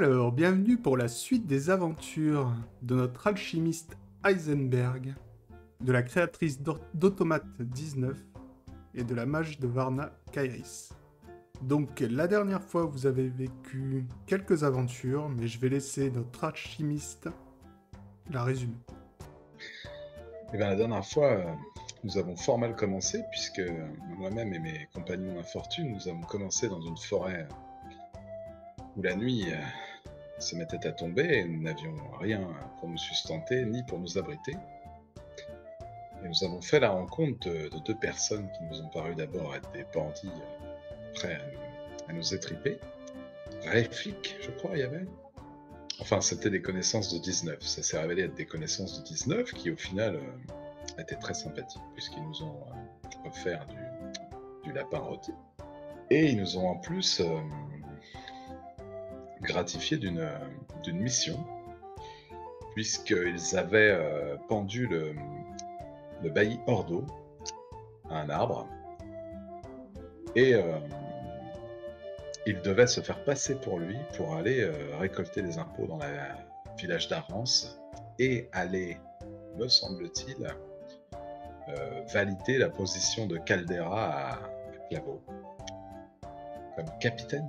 Alors, bienvenue pour la suite des aventures de notre alchimiste Heisenberg, de la créatrice d'Automate 19 et de la mage de Varna Kairis. Donc, la dernière fois, vous avez vécu quelques aventures, mais je vais laisser notre alchimiste la résumer. Eh bien, la dernière fois, euh, nous avons fort mal commencé, puisque moi-même et mes compagnons d'infortune, nous avons commencé dans une forêt où la nuit euh, se mettait à tomber et nous n'avions rien pour nous sustenter ni pour nous abriter. Et nous avons fait la rencontre de, deux personnes qui nous ont paru d'abord être des bandits euh, prêts à nous, étriper. Réflic, je crois, il y avait. Enfin, c'était des connaissances de 19. Ça s'est révélé être des connaissances de 19 qui, au final, euh, étaient très sympathiques puisqu'ils nous ont euh, offert du, lapin rôti. Et ils nous ont en plus gratifié d'une mission, puisqu'ils avaient euh, pendu le, le bailli Ordo à un arbre, et euh, il devait se faire passer pour lui pour aller euh, récolter des impôts dans le village d'Arance et aller, me semble-t-il, valider la position de Caldera à Claveau. Comme capitaine,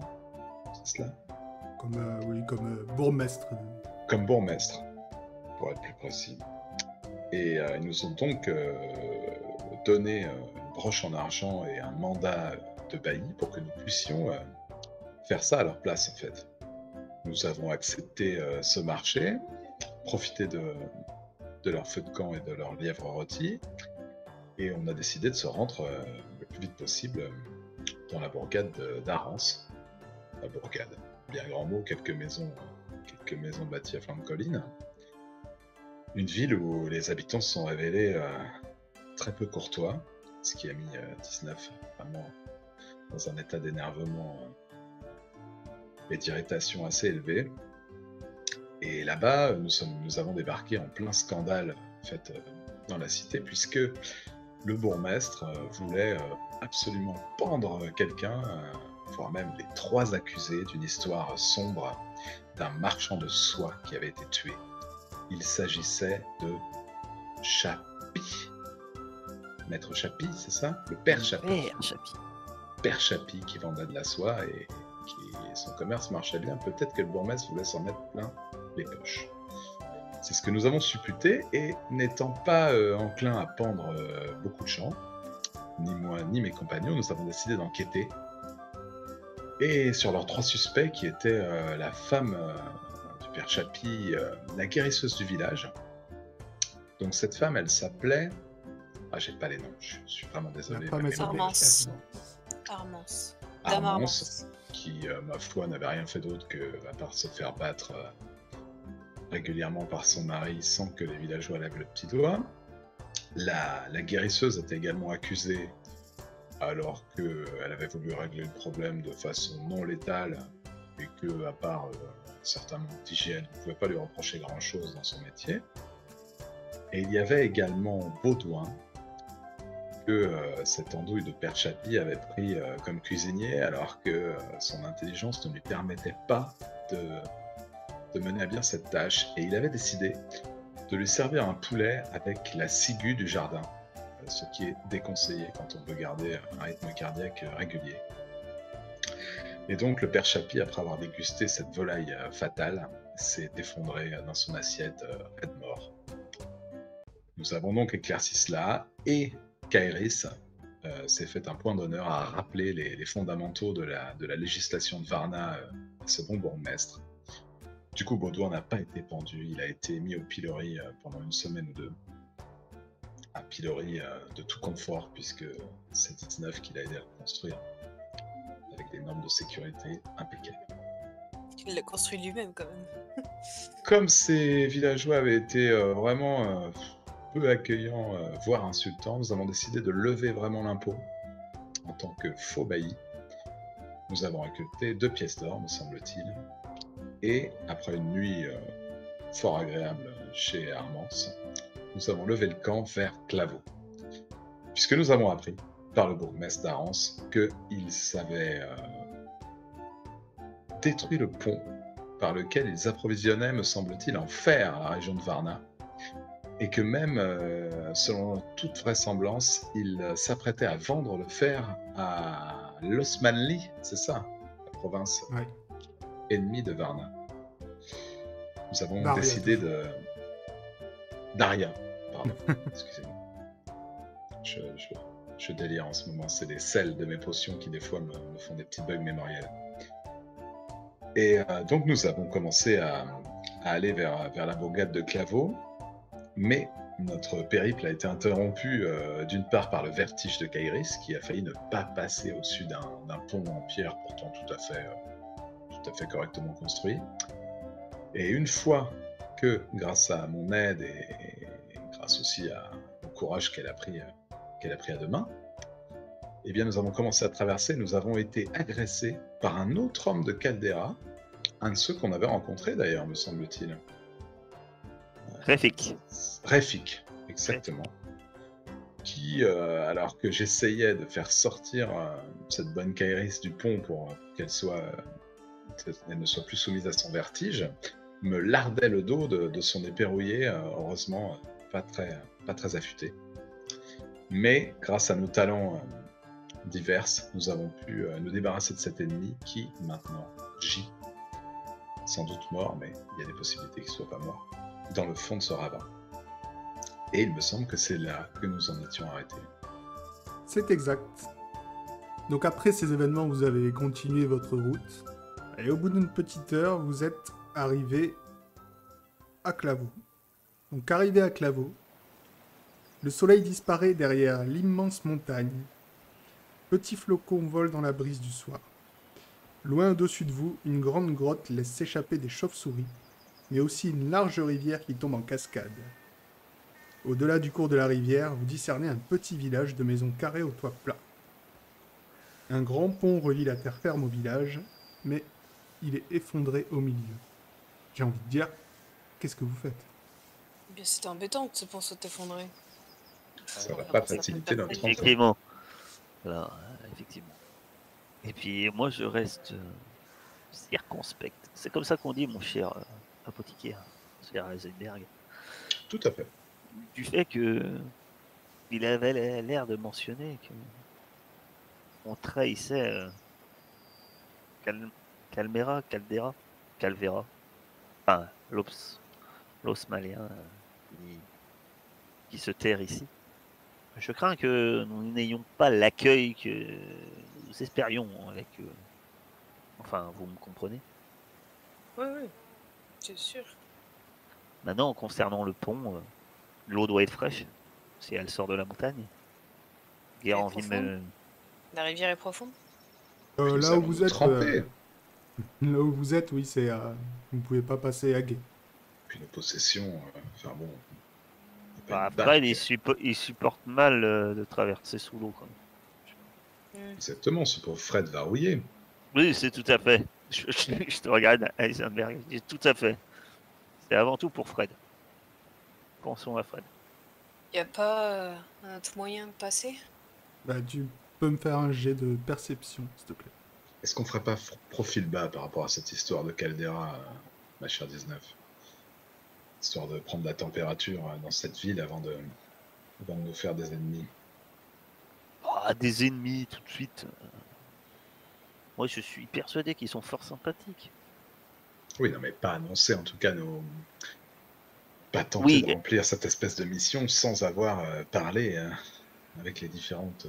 c'est cela? Comme, euh, oui, comme euh, bourgmestre. Comme bourgmestre, pour être plus précis. Et euh, ils nous ont donc donné une broche en argent et un mandat de bailli pour que nous puissions faire ça à leur place en fait. Nous avons accepté ce marché, profité de, de leur feu de camp et de leur lièvre rôti, et on a décidé de se rendre le plus vite possible dans la bourgade d'Arance. La bourgade bien grand mot, quelques maisons, quelques bâties à flanc de colline. Une ville où les habitants se sont révélés euh, très peu courtois, ce qui a mis 19 euh, vraiment dans un état d'énervement euh, et d'irritation assez élevé. Et là-bas, nous, nous avons débarqué en plein scandale fait, dans la cité, puisque le bourgmestre voulait absolument pendre quelqu'un voire même les trois accusés d'une histoire sombre d'un marchand de soie qui avait été tué. Il s'agissait de Chapi. Maître Chapi, c'est ça? Le père Chapi. Père Chapi. Père Chapi qui vendait de la soie et qui son commerce marchait bien. Peut-être que le bourgmestre voulait s'en mettre plein les poches. C'est ce que nous avons supputé et n'étant pas euh, enclin à pendre euh, beaucoup de gens, ni moi ni mes compagnons, nous avons décidé d'enquêter et sur leurs trois suspects qui étaient euh, la femme euh, du père Chapi, euh, la guérisseuse du village. Donc cette femme, elle s'appelait... Ah, j'ai pas les noms, je suis vraiment désolé. Armance. Armance. Armance. Qui, ma foi, n'avait rien fait d'autre que, à part se faire battre régulièrement par son mari sans que les villageois lèvent le petit doigt. La, la guérisseuse était également accusée alors qu'elle avait voulu régler le problème de façon non létale et que, à part euh, un certain nombre d'hygiène, on ne pouvait pas lui reprocher grand-chose dans son métier. Et il y avait également Baudouin, que euh, cette andouille de Père Chapi avait pris euh, comme cuisinier, alors que son intelligence ne lui permettait pas de, mener à bien cette tâche. Et il avait décidé de lui servir un poulet avec la ciguë du jardin ce qui est déconseillé quand on veut garder un rythme cardiaque régulier. Et donc le père Chapi, après avoir dégusté cette volaille euh, fatale, s'est effondré dans son assiette euh, mort. Nous avons donc éclairci cela et Kairis euh, s'est fait un point d'honneur à rappeler les, fondamentaux de la, législation de Varna à ce bon bourgmestre. Du coup, Baudouin n'a pas été pendu, il a été mis au pilori pendant une semaine ou deux un pilori euh, de tout confort, puisque c'est 19 qu'il a aidé à construire, avec des normes de sécurité impeccables. Il l'a construit lui-même quand même. Comme ces villageois avaient été euh, vraiment euh, peu accueillants, voire insultants, nous avons décidé de lever vraiment l'impôt en tant que faux bailli. Nous avons récolté deux pièces d'or, me semble-t-il. Et après une nuit fort agréable chez Armance, nous avons levé le camp vers Claveau. Puisque nous avons appris par le bourgmestre d'Arance qu'il savait euh, détruire le pont par lequel ils approvisionnaient, me semble-t-il, en fer à la région de Varna. Et que même, euh, selon toute vraisemblance, ils s'apprêtaient à vendre le fer à l'Osmanli, c'est ça, la province ennemie de Varna. Nous avons décidé de... Daria, pardon, excusez-moi. Je, je, délire en ce moment, c'est les sels de mes potions qui des fois me, font des petits bugs mémoriels. Et euh, donc nous avons commencé à, aller vers, vers la bourgade de Claveau, mais notre périple a été interrompu euh, d'une part par le vertige de Kairis, qui a failli ne pas passer au-dessus d'un pont en pierre, pourtant tout à fait, euh, tout à fait correctement construit. Et une fois que, grâce à mon aide et, grâce aussi au courage qu'elle a pris qu'elle a pris à deux mains, eh bien, nous avons commencé à traverser. Nous avons été agressés par un autre homme de Caldera, un de ceux qu'on avait rencontré d'ailleurs, me semble-t-il. Réfik. Réfik, exactement. Qui, euh, alors que j'essayais de faire sortir euh, cette bonne Kairis du pont pour qu'elle soit, elle ne soit plus soumise à son vertige, me lardait le dos de, son épée rouillée, euh, heureusement pas très, pas très affûté. Mais grâce à nos talents euh, divers, nous avons pu euh, nous débarrasser de cet ennemi qui maintenant gît, sans doute mort, mais il y a des possibilités qu'il ne soit pas mort, dans le fond de ce ravin. Et il me semble que c'est là que nous en étions arrêtés. C'est exact. Donc après ces événements, vous avez continué votre route. Et au bout d'une petite heure, vous êtes arrivé à Claveau. Donc arrivé à Claveau, le soleil disparaît derrière l'immense montagne. Petits flocons volent dans la brise du soir. Loin au-dessus de vous, une grande grotte laisse s'échapper des chauves-souris, mais aussi une large rivière qui tombe en cascade. Au-delà du cours de la rivière, vous discernez un petit village de maisons carrées au toit plat. Un grand pont relie la terre ferme au village, mais il est effondré au milieu. J'ai envie de dire, qu'est-ce que vous faites? Eh Bien, c'est embêtant que ce pont soit effondré. Ça va pas faciliter notre Effectivement. Alors, effectivement. Et puis moi je reste euh, circonspect. C'est comme ça qu'on dit, mon cher euh, apothicaire, cher Heisenberg. Tout à fait. Du fait que il avait l'air de mentionner que on trahissait euh, Calmera, Caldera, Calvera, enfin l'os, l'os malien qui, qui se terre ici. Je crains que nous n'ayons pas l'accueil que nous espérions avec. eux. Enfin, vous me comprenez Oui, oui, c'est sûr. Maintenant, concernant le pont, euh, l'eau doit être fraîche si elle sort de la montagne. Guerre envie de La rivière est profonde? Euh, Là où vous êtes. Euh, là où vous êtes, oui, c'est. vous ne pouvez pas passer à guet. Puis nos possessions, enfin bon, bah, après, il, supporte mal euh, de traverser sous l'eau. Exactement, ce pauvre Fred va rouiller. Oui, c'est tout à fait. Je, te regarde, Heisenberg. Tout à fait. C'est avant tout pour Fred. Pensons à Fred. Y a pas euh, un autre moyen de passer? Bah, tu peux me faire un jet de perception, s'il te plaît. Est-ce qu'on ferait pas profil bas par rapport à cette histoire de Caldera, euh, ma chère 19 histoire de prendre la température euh, dans cette ville avant de, nous faire des ennemis. Ah, des ennemis tout de suite. Moi, je suis persuadé qu'ils sont fort sympathiques. Oui, non, mais pas annoncer en tout cas nos. Pas tenter de remplir cette espèce de mission sans avoir euh, parlé avec les différentes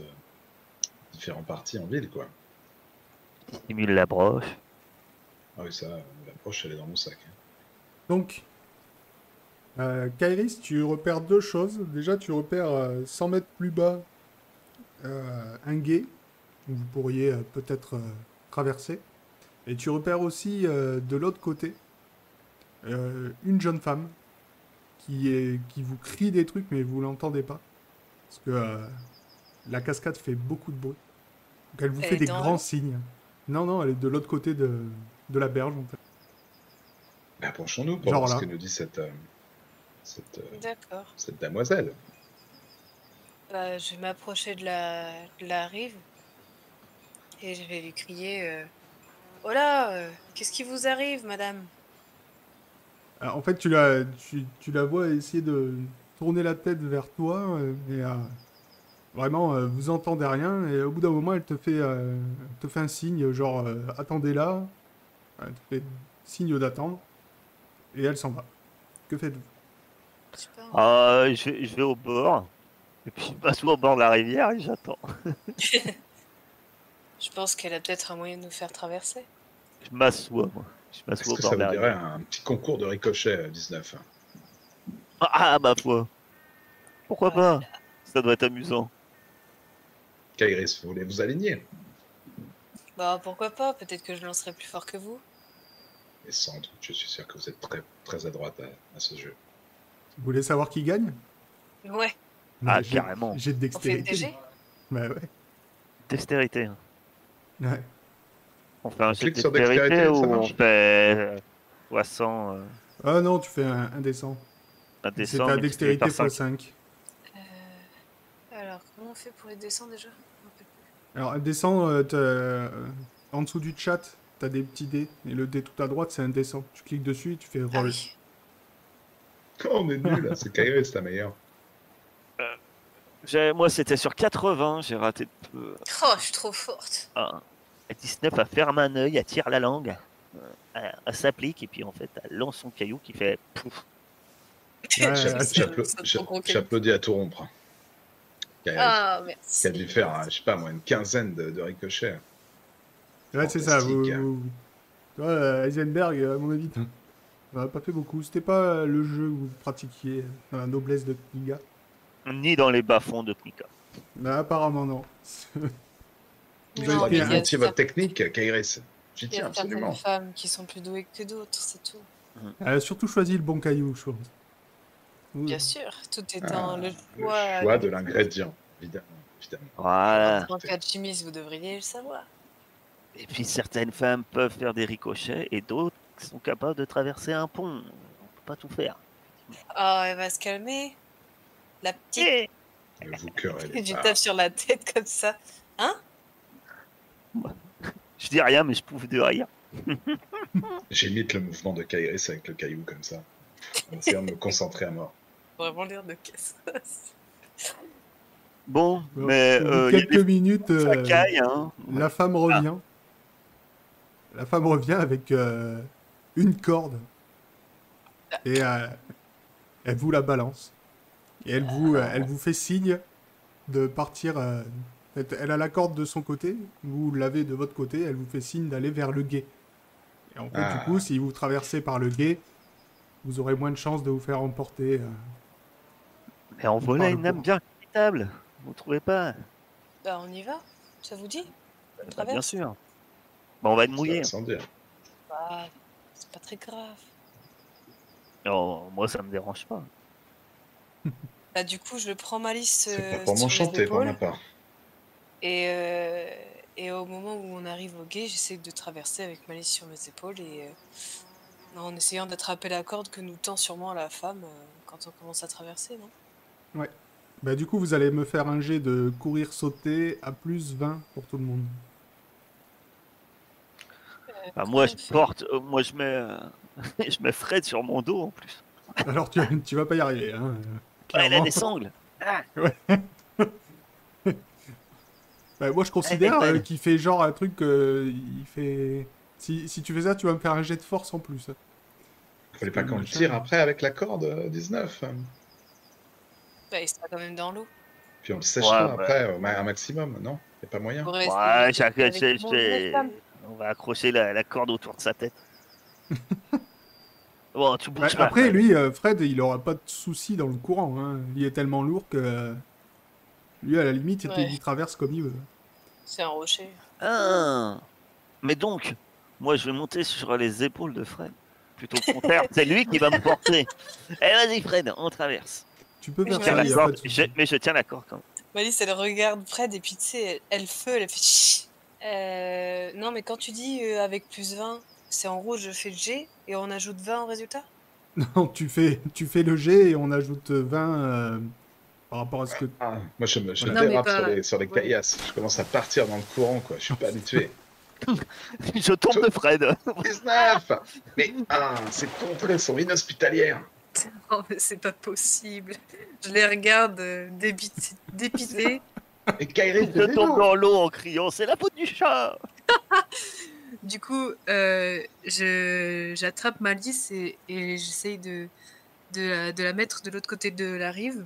différents partis en ville, quoi. Stimule la broche. Ah oui, ça, la broche, elle est dans mon sac. Hein. Donc, euh, Kairis, tu repères deux choses. Déjà, tu repères 100 euh, mètres plus bas euh, un guet où vous pourriez peut-être traverser. Et tu repères aussi de l'autre côté une jeune femme qui, est, qui vous crie des trucs, mais vous l'entendez pas. Parce que la cascade fait beaucoup de bruit. Donc elle vous fait des grands signes. Non, non, elle est de l'autre côté de, de la berge en fait. Approchons-nous pour voir ce que nous dit cette, euh, cette, demoiselle. Bah, je vais m'approcher de la, la rive et je vais lui crier euh, Oh là, euh, qu'est-ce qui vous arrive, madame? En fait, tu la, tu, tu la vois essayer de tourner la tête vers toi euh, et euh, vraiment, euh, vous entendez rien et au bout d'un moment, elle te fait, euh, te fait un signe, genre euh, attendez là, elle te fait signe d'attendre et elle s'en va. Que faites-vous? Je. Ah, je, vais, je vais au bord. Et puis je m'assois au bord de la rivière et j'attends. Je pense qu'elle a peut-être un moyen de nous faire traverser. Je m'assois, moi. Je m'assois au bord ça de la rivière. un petit concours de ricochet à 19 Ah, ma foi. Pourquoi Ah pas? Ça doit être amusant. Kairis, vous voulez vous aligner Bah pourquoi pas, peut-être que je lancerai plus fort que vous. Et sans doute, je suis sûr que vous êtes très, très à droite à, à ce jeu. Vous voulez savoir qui gagne Ouais, Ah, Ouais, j'ai- carrément. J'ai de on fait dextérité. Bah ouais. Dextérité. ouais. On fait un jet de dextérité dextérité, ou on fait euh, 60 euh, Ah non, tu fais un, un descend. un C'est descend ta dextérité par x 5. 5. Euh, Alors, comment on fait pour les descendre déjà? Alors, descend, euh, euh, en dessous du chat, t'as des petits dés. Et le dé tout à droite, c'est un descend. Tu cliques dessus et tu fais Ah roll. oui. Oh, on est nul, là, c'est Kairis la meilleure. J'ai- Moi, c'était sur 80, j'ai raté de peu. Oh, je suis trop forte. Ah, à 19, elle ferme un œil, elle tire la langue, euh, elle, elle s'applique, et puis en fait, elle lance son caillou qui fait pouf. Ouais, c'est- c'est. J'applaudis à tout rompre. Kairis, Ah, qui merci. a dû faire, euh, je sais pas moi, une quinzaine de, de ricochets. Ouais, c'est ça. Vous, vous- Tu vois, euh, Heisenberg, à mon avis, t'en- t'en as pas fait beaucoup. C'était pas euh, le jeu que vous pratiquiez dans la noblesse de Kniga? Ni dans les bas-fonds de Knika. Mais apparemment, non. Vous avez a menti votre certaines- technique, Kairis. J'y Il y tiens a absolument. certaines femmes qui sont plus douées que d'autres, c'est tout. Elle a surtout choisi le bon caillou, je pense. Bien sûr, tout est Ah, dans le Le choix. choix de l'ingrédient, évidemment. évidemment. Voilà. En tant qu'alchimiste, vous devriez le savoir. Et puis certaines femmes peuvent faire des ricochets et d'autres sont capables de traverser un pont. On peut pas tout faire. Oh, elle va se calmer. La petite. Eh Ne vous querellez Je tape sur la tête comme ça. Je dis rien, mais je pouffe de rire. J'imite le mouvement de Kairis avec le caillou comme ça. En essayant de me concentrer à mort. Vraiment l'air de caisse. Bon, Bon, mais euh, quelques minutes, euh, facailles, hein. la femme revient. La femme revient avec euh, une corde. Et euh, elle vous la balance. Et elle vous, euh, elle vous fait signe de partir. euh, elle- elle a la corde de son côté, vous l'avez de votre côté, elle vous fait signe d'aller vers le guet. Et en fait, Ah. du coup, si vous traversez par le guet, vous aurez moins de chances de vous faire emporter. Mais en voilà une âme bien quittable. Vous trouvez pas? Bah, on y va Ça vous dit? Bah, Bien sûr. Bah, on va être mouillé. Bah, c'est pas très grave. Oh, moi, ça me dérange pas. Bah, du coup, je prends Malice C'est euh, pas pour m'enchanter pour ma part. Et, euh, et au moment où on arrive au guet, j'essaie de traverser avec Malice sur mes épaules et euh, en essayant d'attraper la corde que nous tend sûrement la femme euh, quand on commence à traverser, non? Bah, du coup, vous allez me faire un jet de courir sauter à plus 20 pour tout le monde. Euh, Bah, moi, je porte, euh, moi, je mets, euh, je mets Fred sur mon dos en plus. Alors, tu, tu vas pas y arriver. Hein, Ouais, elle a des sangles. Ah, Bah, moi, je considère euh, qu'il fait genre un truc. euh, il fait. Si, si tu fais ça, tu vas me faire un jet de force en plus. Fallait pas qu'on le tire après avec la corde euh, 19. Bah, il sera quand même dans l'eau. Puis on le sèchera Ouais, bah. après au un maximum, non? Y a pas moyen ouais, on va accrocher la, la corde autour de sa tête. bon, tu Bah, bouges pas. après, lui, euh, Fred, il aura pas de soucis dans le courant. Hein. Il est tellement lourd que. euh, Lui, à la limite, Ouais. il traverse comme il veut. C'est un rocher. Ah. Mais donc, moi, je vais monter sur les épaules de Fred. Plutôt le contraire, c'est lui qui va me porter. Eh, vas-y, Fred, on traverse. Tu peux Mais faire je Tiens ça, corde, je- mais je tiens la corde quand même. Malice, elle regarde Fred et puis tu sais, elle, elle feu, elle fait Chut Euh, Non, mais quand tu dis euh, avec plus 20, c'est en rouge, je fais le G et on ajoute 20 au résultat? Non, tu fais, tu fais le jet et on ajoute 20 euh, par rapport à ce que. Ah, Moi, je me, je me Non, dérape pas- sur les, sur les ouais. caillasses. Je commence à partir dans le courant, quoi. Je suis pas habitué. Je tombe de Fred. 19 Mais ah, ces contrées sont inhospitalières. Non, mais c'est pas possible. Je les regarde euh, débit- dépités. Et Kairi, Je tombe dans l'eau en criant c'est la faute du chat. Du coup, euh, je j'attrape Malice et, et j'essaye de, de, la, de la mettre de l'autre côté de la rive.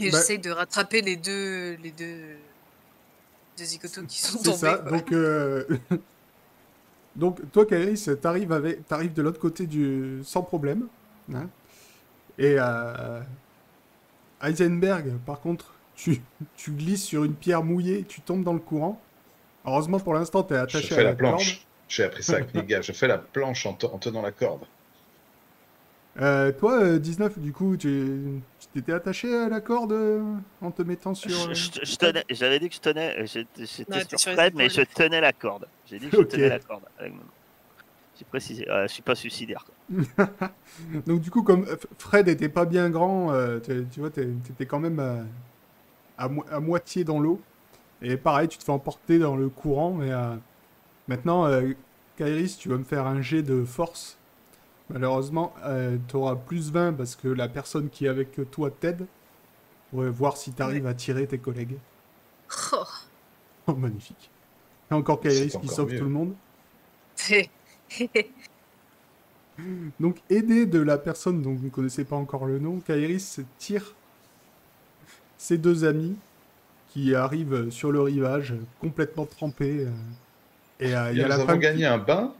Et Bah- j'essaye de rattraper les deux, les deux, deux zigotos qui sont C'est tombés. ça. quoi. Donc, euh, donc toi, Kairis, t'arrives avec... t'arrives de l'autre côté du sans problème. hein. Et euh... Heisenberg, par contre, tu... tu glisses sur une pierre mouillée, tu tombes dans le courant. Heureusement, pour l'instant, t'es Je attaché fais à la la planche. J'ai appris ça avec Niga. Je fais la planche en, te- en tenant la corde. Euh, toi, euh, 19, du coup, tu tu t'étais attaché à la corde euh, en te mettant sur. Je- euh, je- je tenais- J'avais dit que je tenais, j'étais sur les Fred, mais je tenais la corde. J'ai dit que je tenais la corde. avec mon- Précisé, euh, je suis pas suicidaire. quoi. Donc du coup, comme Fred était pas bien grand, euh, tu, vois, t'étais quand même euh, à, mo- à moitié dans l'eau. Et pareil, tu te fais emporter dans le courant. Mais euh, maintenant, euh, Kairis, tu vas me faire un jet de force. Malheureusement, tu auras plus 20 parce que la personne qui est avec toi t'aide. Pour voir si tu arrives à tirer tes collègues. Oh, Oh, magnifique. Et encore Kairis qui sauve mieux. tout le monde. Donc, aidé de la personne dont vous ne connaissez pas encore le nom, Kairis tire ses deux amis qui arrivent sur le rivage complètement trempés. euh, et euh, il y a nous avons femme. qui- gagné un bain.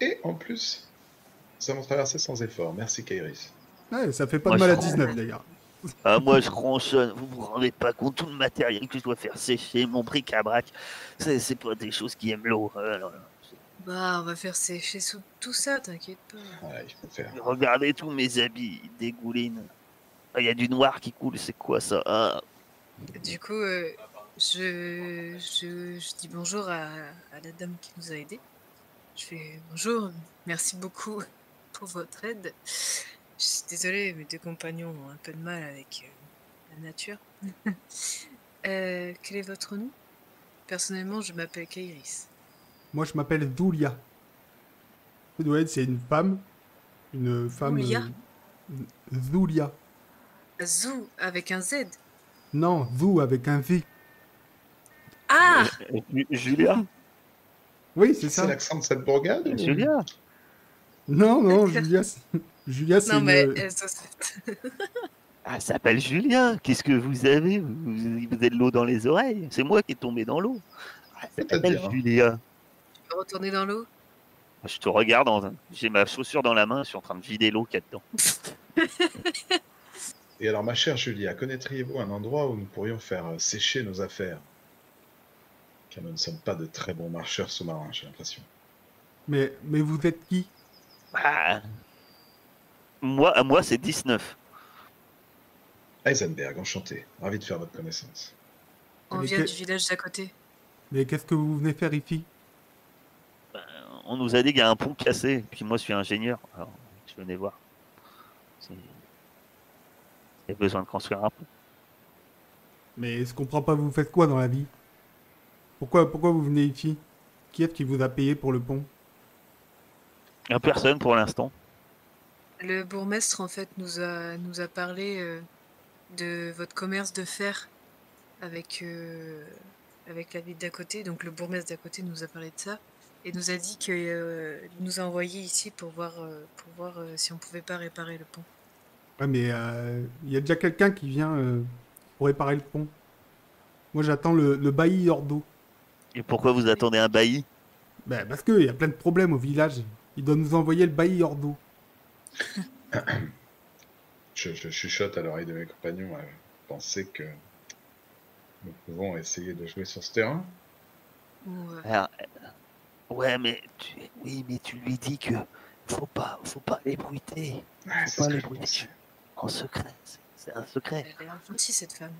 Et en plus, nous avons traversé sans effort. Merci Kairis. Ouais, ça fait pas Moi, de mal à je- 19 d'ailleurs. Ah, moi, je ronchonne. Vous vous rendez pas compte tout le matériel que je dois faire sécher, mon bric-à-brac. C'est c'est pas des choses qui aiment l'eau. euh. Bah, on va faire sécher sous tout ça, t'inquiète pas. Faire. Regardez tous mes habits, ils dégoulinent. Ah, Il y a du noir qui coule, c'est quoi ça? Ah, Du coup, euh, je, je, je dis bonjour à, à la dame qui nous a aidés. Je fais bonjour, merci beaucoup pour votre aide. Je suis désolée, mes deux compagnons ont un peu de mal avec euh, la nature. Euh, quel est votre nom? Personnellement, je m'appelle Kairis. Moi, je m'appelle Zulia. Ouais, c'est une femme. Une femme. Zulia euh, Zulia. Zou avec un Z. Non, Zou avec un V. Ah Ju- Julia Oui, c'est C'est ça. l'accent de cette bourgade Julia Non, non, Julia. c'est- Julia, c'est Non, mais une- elle s'appelle- Ah, elle s'appelle Julia. Qu'est-ce que vous avez? Vous, vous avez de l'eau dans les oreilles. C'est moi qui est tombé dans l'eau. Ah, elle s'appelle hein. Julia. Retourner dans l'eau? Je te regarde, en- j'ai ma chaussure dans la main, je suis en train de vider l'eau qu'il y a dedans. Et alors, ma chère Julia, connaîtriez-vous un endroit où nous pourrions faire euh, sécher nos affaires? Car nous ne sommes pas de très bons marcheurs sous-marins, j'ai l'impression. Mais, mais vous êtes qui? Ah. Moi, à moi, c'est 19. Heisenberg, enchanté. Ravi de faire votre connaissance. On Mais vient que- du village d'à côté. Mais qu'est-ce que vous venez faire ici? On nous a dit qu'il y a un pont cassé, puis moi, je suis ingénieur. Alors, je venais voir. C'est- Il y a besoin de construire un pont. Mais je comprends pas, vous faites quoi dans la vie? Pourquoi, pourquoi vous venez ici? Qui est-ce qui vous a payé pour le pont? Il a personne pour l'instant. Le bourgmestre, en fait, nous a, nous a parlé euh, de votre commerce de fer avec, euh, avec la ville d'à côté. Donc, le bourgmestre d'à côté nous a parlé de ça et nous a dit qu'il nous a envoyé ici pour voir, euh, pour voir euh, si on pouvait pas réparer le pont. Ouais, mais euh, il y a déjà quelqu'un qui vient euh, pour réparer le pont. Moi, j'attends le, le bailli hors d'eau. Et pourquoi vous attendez un bailli? Ben, parce qu'il y a plein de problèmes au village. Il doit nous envoyer le bailli hors d'eau. Je, je chuchote à l'oreille de mes compagnons à penser que nous pouvons essayer de jouer sur ce terrain. Euh, Alors, euh, Ouais, mais tu... oui, mais tu lui dis que faut pas, faut pas l'ébruiter Ouais, Faut c'est pas pensais. en secret. C'est- un secret. elle l'air gentille, cette femme.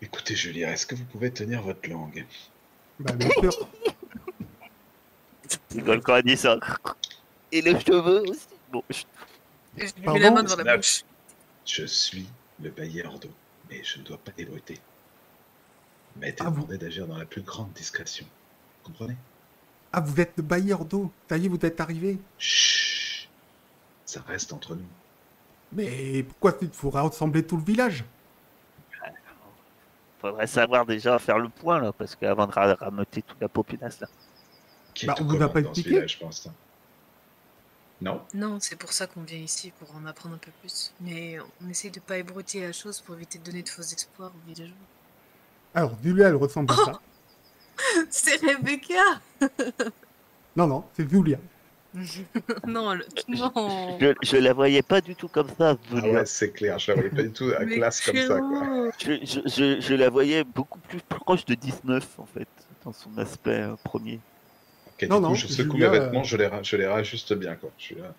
Écoutez, Julia, est-ce que vous pouvez tenir votre langue? Ben, bien sûr. Tu rigoles quand elle dit ça. Et le cheveu aussi. Bon, je- Et je lui mets Pardon? la main devant la bouche. Je suis le bailli hors d'eau, mais je ne dois pas débruiter. Il m'a été Ah, demandé d'agir dans la plus grande discrétion. Vous comprenez? Ah, vous êtes le bailleur d'eau. Ça y est, vous êtes arrivé. Chut. Ça reste entre nous. Mais pourquoi il faudrait rassembler tout le village? Faudrait savoir déjà faire le point là, parce qu'avant de ra- rameuter toute la populace là. Qui Bah, tout on vous a pas expliqué village, pour l'instant Non Non, c'est pour ça qu'on vient ici, pour en apprendre un peu plus. Mais on essaye de pas ébruiter la chose pour éviter de donner de faux espoirs aux villageois. Alors, Julia, elle ressemble à ça. c'est Rebecca Non, non, c'est Julia. Non, le- non Je, je la voyais pas du tout comme ça, Ah ouais, c'est clair, je la voyais pas du tout à classe comme ça, quoi. Je, je, je, je la voyais beaucoup plus proche de 19 en fait, dans son aspect euh, premier. Ok, Non, du coup, non, je secoue Julia, mes euh, vêtements, je les, je les rajuste bien, quoi. Là.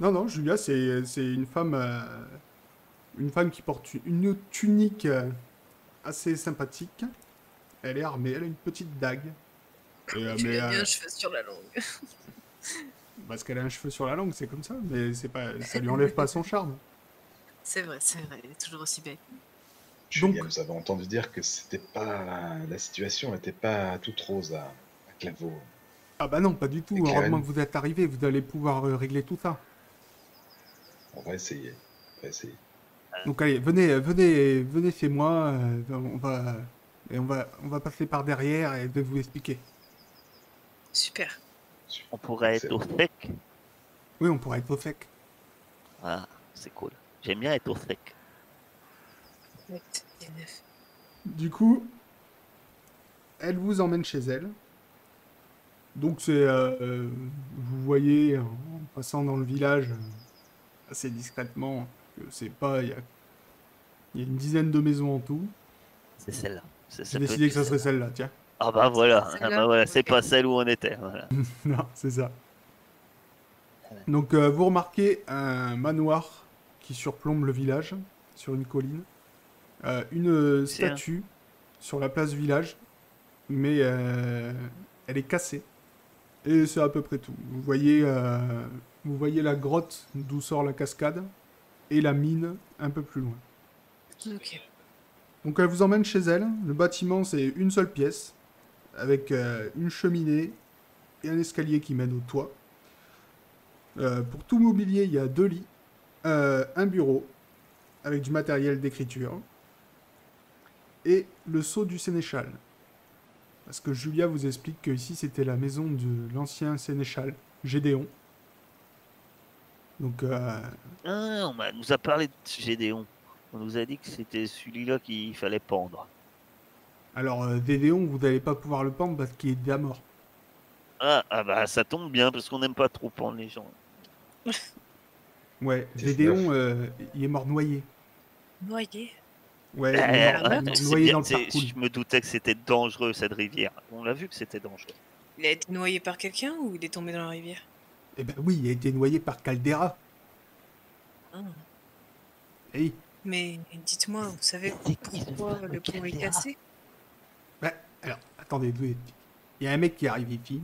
Non, non, Julia, c'est c'est une femme. euh, une femme qui porte une tunique assez sympathique. Elle est armée, elle a une petite dague. Et, euh, Tu mais, euh, un cheveu sur la langue. parce qu'elle a un cheveu sur la langue, c'est comme ça, mais c'est pas, ça lui enlève pas son charme. C'est vrai, c'est vrai, elle est toujours aussi belle. Julia, Donc- nous avons entendu dire que c'était pas la situation n'était pas toute rose à, à Claveau. Ah bah non, pas du tout. Heureusement que vous êtes arrivé, vous allez pouvoir euh, régler tout ça. On va essayer. On va essayer. Donc allez, venez, euh, venez, venez chez moi. euh, on va, et on va, on va passer par derrière et je vais vous expliquer. Super. On pourrait être au sec. Oui, on pourra être au sec. Ah, c'est cool. J'aime bien être au sec. Du coup, elle vous emmène chez elle. Donc c'est, euh, euh, vous voyez en passant dans le village euh, assez discrètement que c'est pas, il y a, il y a une dizaine de maisons en tout. C'est celle-là. J'ai décidé que ça serait celle-là. tiens. Ah bah voilà, ah bah voilà, c'est pas celle où on était. Voilà. non, c'est ça. Donc euh, vous remarquez un manoir qui surplombe le village sur une colline. Euh, une Tiens. statue sur la place du village, mais euh, elle est cassée. Et c'est à peu près tout. Vous voyez, euh, vous voyez la grotte d'où sort la cascade et la mine un peu plus loin. Ok. Donc elle vous emmène chez elle. Le bâtiment c'est une seule pièce avec euh, une cheminée et un escalier qui mène au toit. Euh, pour tout mobilier, il y a deux lits, euh, un bureau avec du matériel d'écriture et le sceau du sénéchal. Parce que Julia vous explique que ici c'était la maison de l'ancien sénéchal Gédéon. Donc Ah, on nous a parlé de Gédéon. On nous a dit que c'était celui-là qu'il fallait pendre. alors euh, Gédéon, vous n'allez pas pouvoir le pendre parce qu'il est déjà mort. Ah, ah bah ça tombe bien parce qu'on n'aime pas trop pendre les gens. Ouais, 19. Gédéon, euh, il est mort noyé. Noyé. Ouais, Eh, il est mort- c'est noyé bien, dans le parcours. je me doutais que c'était dangereux cette rivière. On l'a vu que c'était dangereux. Il a été noyé par quelqu'un ou il est tombé dans la rivière? Eh ben oui, il a été noyé par Caldera. Ah. Hey, Mais dites-moi, vous savez pourquoi le pont est cassé? Bah, alors, attendez, il y a un mec qui arrive ici,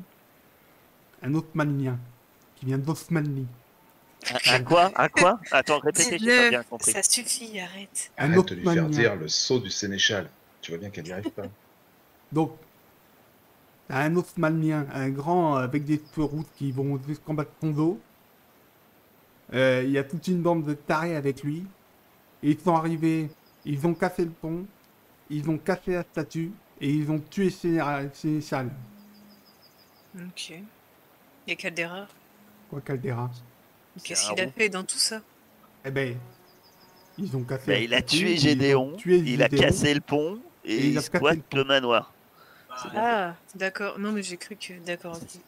un Osmanlien, qui vient d'Osmanli. À, à quoi? À quoi? Attends, répétez, j'ai pas bien compris. Ça suffit, arrête. Un Arrête de lui faire dire le saut du sénéchal. Tu vois bien qu'elle n'y arrive pas. Donc, t'as un Osmanlien, un grand euh, avec des cheveux routes qui vont jusqu'en combattre ton dos. Euh, Il y a toute une bande de tarés avec lui. Et ils sont arrivés, ils ont cassé le pont, ils ont cassé la statue, et ils ont tué Sénéchal. Ok. Et Caldera Quoi, Caldera? Qu'est-ce qu'il a fait dans tout ça? Eh ben, ils ont cassé. Bah, il a statue, tué Gédéon, tué il a Gédéon. cassé le pont et, Et il il a cassé squatte le manoir. Bien. Ah, d'accord. Non, mais j'ai cru que. D'accord, ok.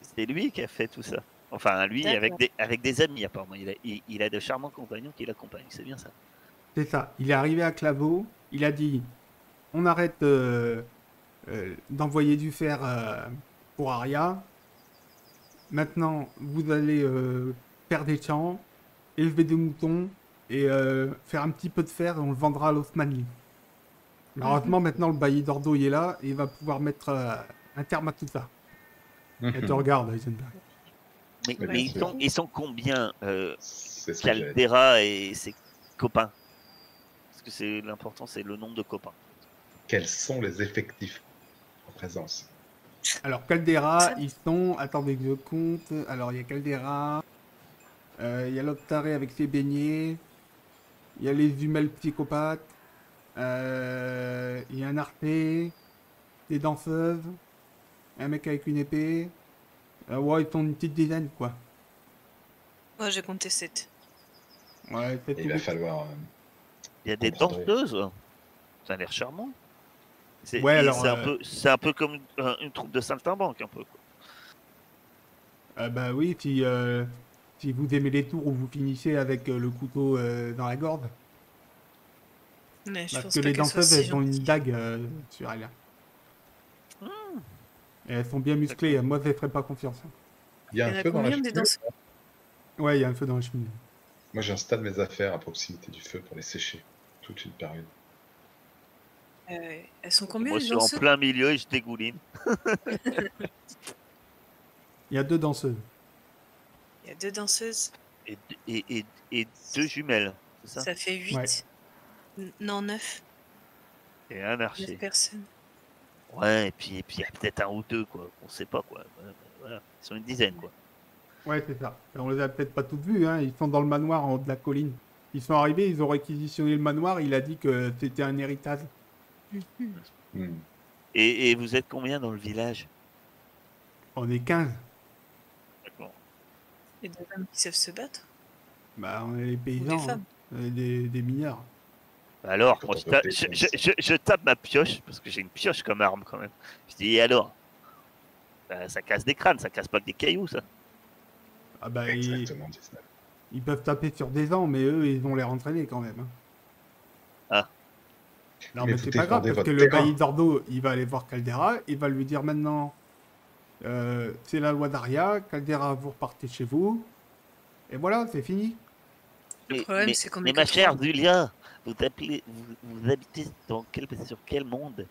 C'est lui qui a fait tout ça. Enfin, lui, avec des, avec des amis, apparemment. Il a, il, il a de charmants compagnons qui l'accompagnent. C'est bien ça. C'est ça. Il est arrivé à Claveau. Il a dit on arrête euh, euh, d'envoyer du fer euh, pour Aria. Maintenant, vous allez euh, faire des champs, élever des moutons et euh, faire un petit peu de fer et on le vendra à l'Osmanli. Malheureusement, maintenant, le bailli d'Ordo il est là et il va pouvoir mettre euh, un terme à tout ça. Elle te regarde, Heisenberg. Mais, mais ils, sont, ils sont combien, euh. Caldera et ses copains? Que c'est l'important, c'est le nombre de copains. Quels sont les effectifs en présence? Alors, Caldera, ils sont. Attendez que je compte. Alors, il y a Caldera. euh, Il y a l'autre taré avec ses beignets. Il y a les humelles psychopathes. euh, Il y a un arpé. Des danseuses. Un mec avec une épée. Euh, ouais, ils sont une petite dizaine, quoi. Moi, j'ai compté 7. Ouais, c'est Et tout. il va falloir. Il y a des danseuses. Ça a l'air charmant. C'est Ouais, un, euh, peu- un peu comme une troupe de saltimbanque, un peu. quoi. Euh, bah oui, si, euh, si vous aimez les tours où vous finissez avec euh, le couteau euh, dans la gorge. Mais je Parce pense que les danseuses, elles ont une dague euh, sur elles. Hmm. Et elles sont bien musclées. Moi, je ne ferais pas confiance. Il y a Il y en un a feu dans la cheminée Ouais, il y a un feu dans la cheminée. Moi, j'installe mes affaires à proximité du feu pour les sécher toute une période. Euh, Elles sont combien Moi, les je suis en danseuses? plein milieu et je dégouline. Il y a deux danseuses. Il y a deux danseuses. Et, et, et, et deux jumelles, c'est ça, Ça fait 8. Ouais. Non, 9. Et un 9 archer. personnes. Ouais, et puis et puis il y a peut-être un ou deux, quoi. On sait pas, quoi. Voilà. Ils sont une dizaine, quoi. Ouais, c'est ça. Et on les a peut-être pas toutes vues. Hein. Ils sont dans le manoir en haut de la colline. Ils sont arrivés, ils ont réquisitionné le manoir. Il a dit que c'était un héritage. Hmm. Et, et vous êtes combien dans le village? On est 15. D'accord. Et des femmes qui savent se battre? Bah, on est les paysans. des hein. On est des, des mineurs. Bah Alors, moi, je, ta- je, je, tape ma pioche, parce que j'ai une pioche comme arme quand même. Je dis, et alors? Bah, Ça casse des crânes, ça casse pas que des cailloux, ça. Ah bah, Exactement, 19. Ils peuvent taper sur des ans, mais eux, ils vont les entraîner quand même. hein. Ah. Non, Mais c'est pas grave, parce que le bailli d'Ordo, il va aller voir Caldera, il va lui dire maintenant, euh, c'est la loi d'Aria, Caldera, vous repartez chez vous. Et voilà, c'est fini. Le problème, mais- c'est qu'on mais est ma chère. Julia, vous, appelez, vous, vous habitez dans quel, sur quel monde?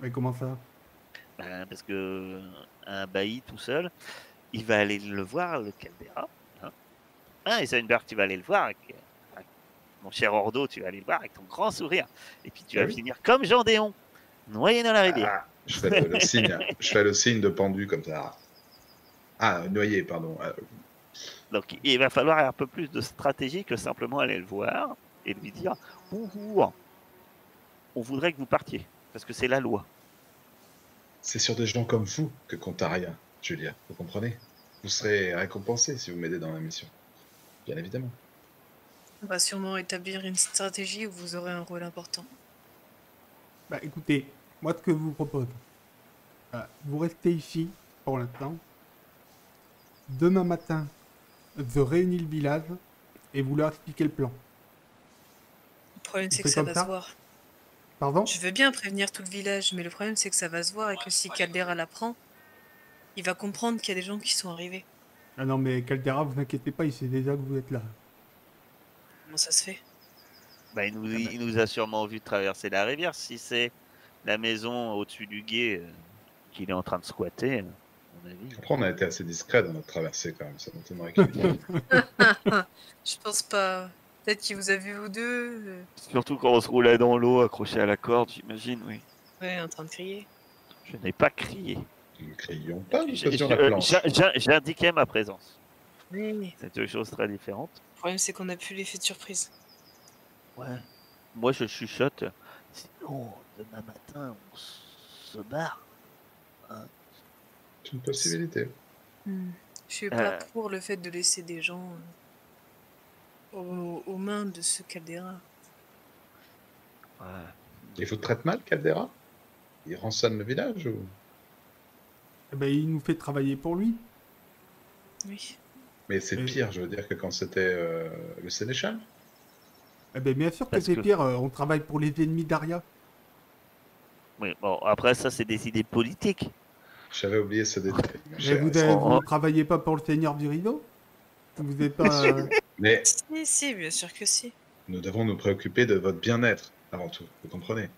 Mais comment ça? Ben, Parce que un bailli tout seul, il va aller le voir, le Caldera. Hein hein, Eisenberg, tu vas aller le voir. Avec, avec- mon cher Ordo, tu vas aller le voir avec ton grand sourire. Et puis tu Ah vas oui. finir comme Jean Déon, noyé dans la rivière. Ah, je, fais le, signe, je fais le signe de pendu comme ça. Ah, noyé, pardon. Ah, Donc il va falloir un peu plus de stratégie que simplement aller le voir et lui dire on voudrait que vous partiez, parce que c'est la loi. C'est sur des gens comme vous que compte Aria, Julia. Vous comprenez? Vous serez récompensé si vous m'aidez dans la mission. Bien évidemment. On va sûrement établir une stratégie où vous aurez un rôle important. Bah écoutez, moi ce que je vous propose, euh, vous restez ici pour l'instant. Demain matin, je réunis le village et vous leur expliquez le plan. Le problème, c'est que ça va ça se voir. Pardon? Je veux bien prévenir tout le village, mais le problème, c'est que ça va se voir et que si Caldera l'apprend, il va comprendre qu'il y a des gens qui sont arrivés. Ah non mais Caldera, vous inquiétez pas, il sait déjà que vous êtes là. Comment ça se fait? Bah, il, nous, Ah bah. il nous a sûrement vu traverser la rivière. Si c'est la maison au-dessus du guet euh, qu'il est en train de squatter, euh, à mon avis. Après, on a été assez discret dans notre traversée quand même. Ça m'étonnerait qu'il Je pense pas. Peut-être qu'il vous a vu vous deux. euh, Surtout quand on se roulait dans l'eau, accroché à la corde, j'imagine, oui. Ouais, en train de crier. Je n'ai pas crié. Nous ne crions pas, nous faisions la planche. J'indiquais ma présence. Oui. C'est deux choses très différentes. Le problème, c'est qu'on a plus l'effet de surprise. Ouais. Moi, je chuchote. Sinon, demain matin, on se barre. C'est une possibilité. Je suis pas Euh. pour le fait de laisser des gens euh, aux, aux mains de ce Caldera. Ouais. Il vous traite mal, Caldera? Il rançonne le village ou? Eh ben, il nous fait travailler pour lui. Oui. Mais c'est Et- pire, je veux dire, que quand c'était euh, le sénéchal. Eh ben, bien sûr que c'est que- pire, euh, on travaille pour les ennemis d'Aria. Oui, bon, après, ça, c'est des idées politiques. J'avais oublié ce détail. Mais vous, avez- Oh. vous travaillez pas pour le seigneur du rideau? Vous n'êtes pas... euh, Mais Si, si, bien sûr que si. nous devons nous préoccuper de votre bien-être avant tout. Vous comprenez?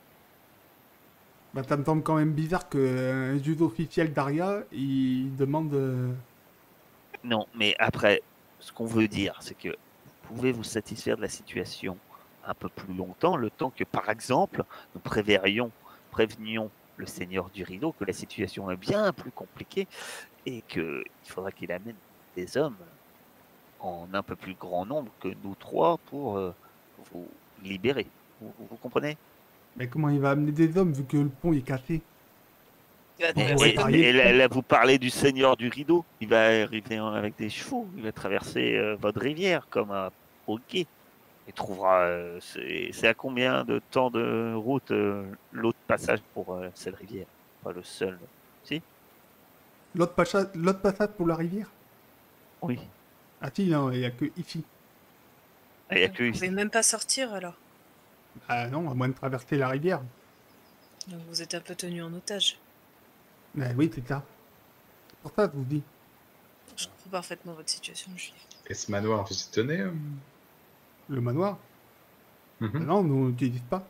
Bah, ça me semble quand même bizarre qu'un juge officiel d'Aria, il demande... euh, Non, mais après, ce qu'on veut dire, c'est que vous pouvez vous satisfaire de la situation un peu plus longtemps, le temps que, par exemple, nous prévenions le seigneur du rideau que la situation est bien plus compliquée et qu'il faudra qu'il amène des hommes en un peu plus grand nombre que nous trois pour euh, vous libérer. Vous comprenez? Mais comment il va amener des hommes vu que le pont est cassé Il va Et, et- là, là, vous parlez du seigneur du rideau. Il va arriver avec des chevaux. Il va traverser euh, votre rivière comme un quai. Il trouvera. euh, c'est à combien de temps de route euh, l'autre passage pour euh, cette rivière? Pas le seul. L'autre passage, l'autre passage pour la rivière? Oui. Ah si, non, il n'y a que ici. Il n'y a Vous pouvez même pas sortir alors. Ah non, à moins de traverser la rivière. Donc vous êtes un peu tenu en otage. Mais oui, c'est ça. C'est pour ça que je vous dis. Je comprends parfaitement votre situation, Juif. Et ce manoir, vous y tenez euh Le manoir? Mhm. Ah Non, nous on n'utilise pas.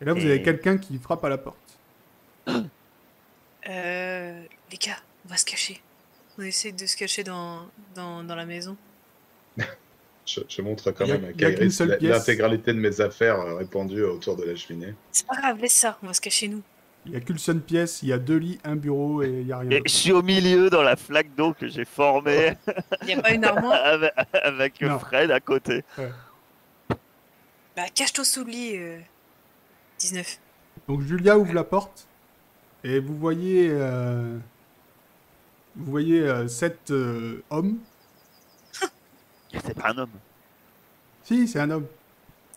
Et là, vous Et- avez quelqu'un qui frappe à la porte. Euh, les gars, on va se cacher. On essaie de se cacher dans, dans, dans la maison. je, je montre quand même à l'intégralité de mes affaires euh, répandues autour de la cheminée. C'est pas grave, laisse ça, on va se cacher nous. Il n'y a qu'une seule pièce, il y a deux lits, un bureau et il n'y a rien Et je suis au milieu dans la flaque d'eau que j'ai formée Y a pas une armoire avec. Fred à côté. Bah cache-toi sous le lit. euh, 19. Donc Julia ouvre la porte et vous voyez, euh, vous voyez euh, sept euh, C'est pas un homme. Si, c'est un homme.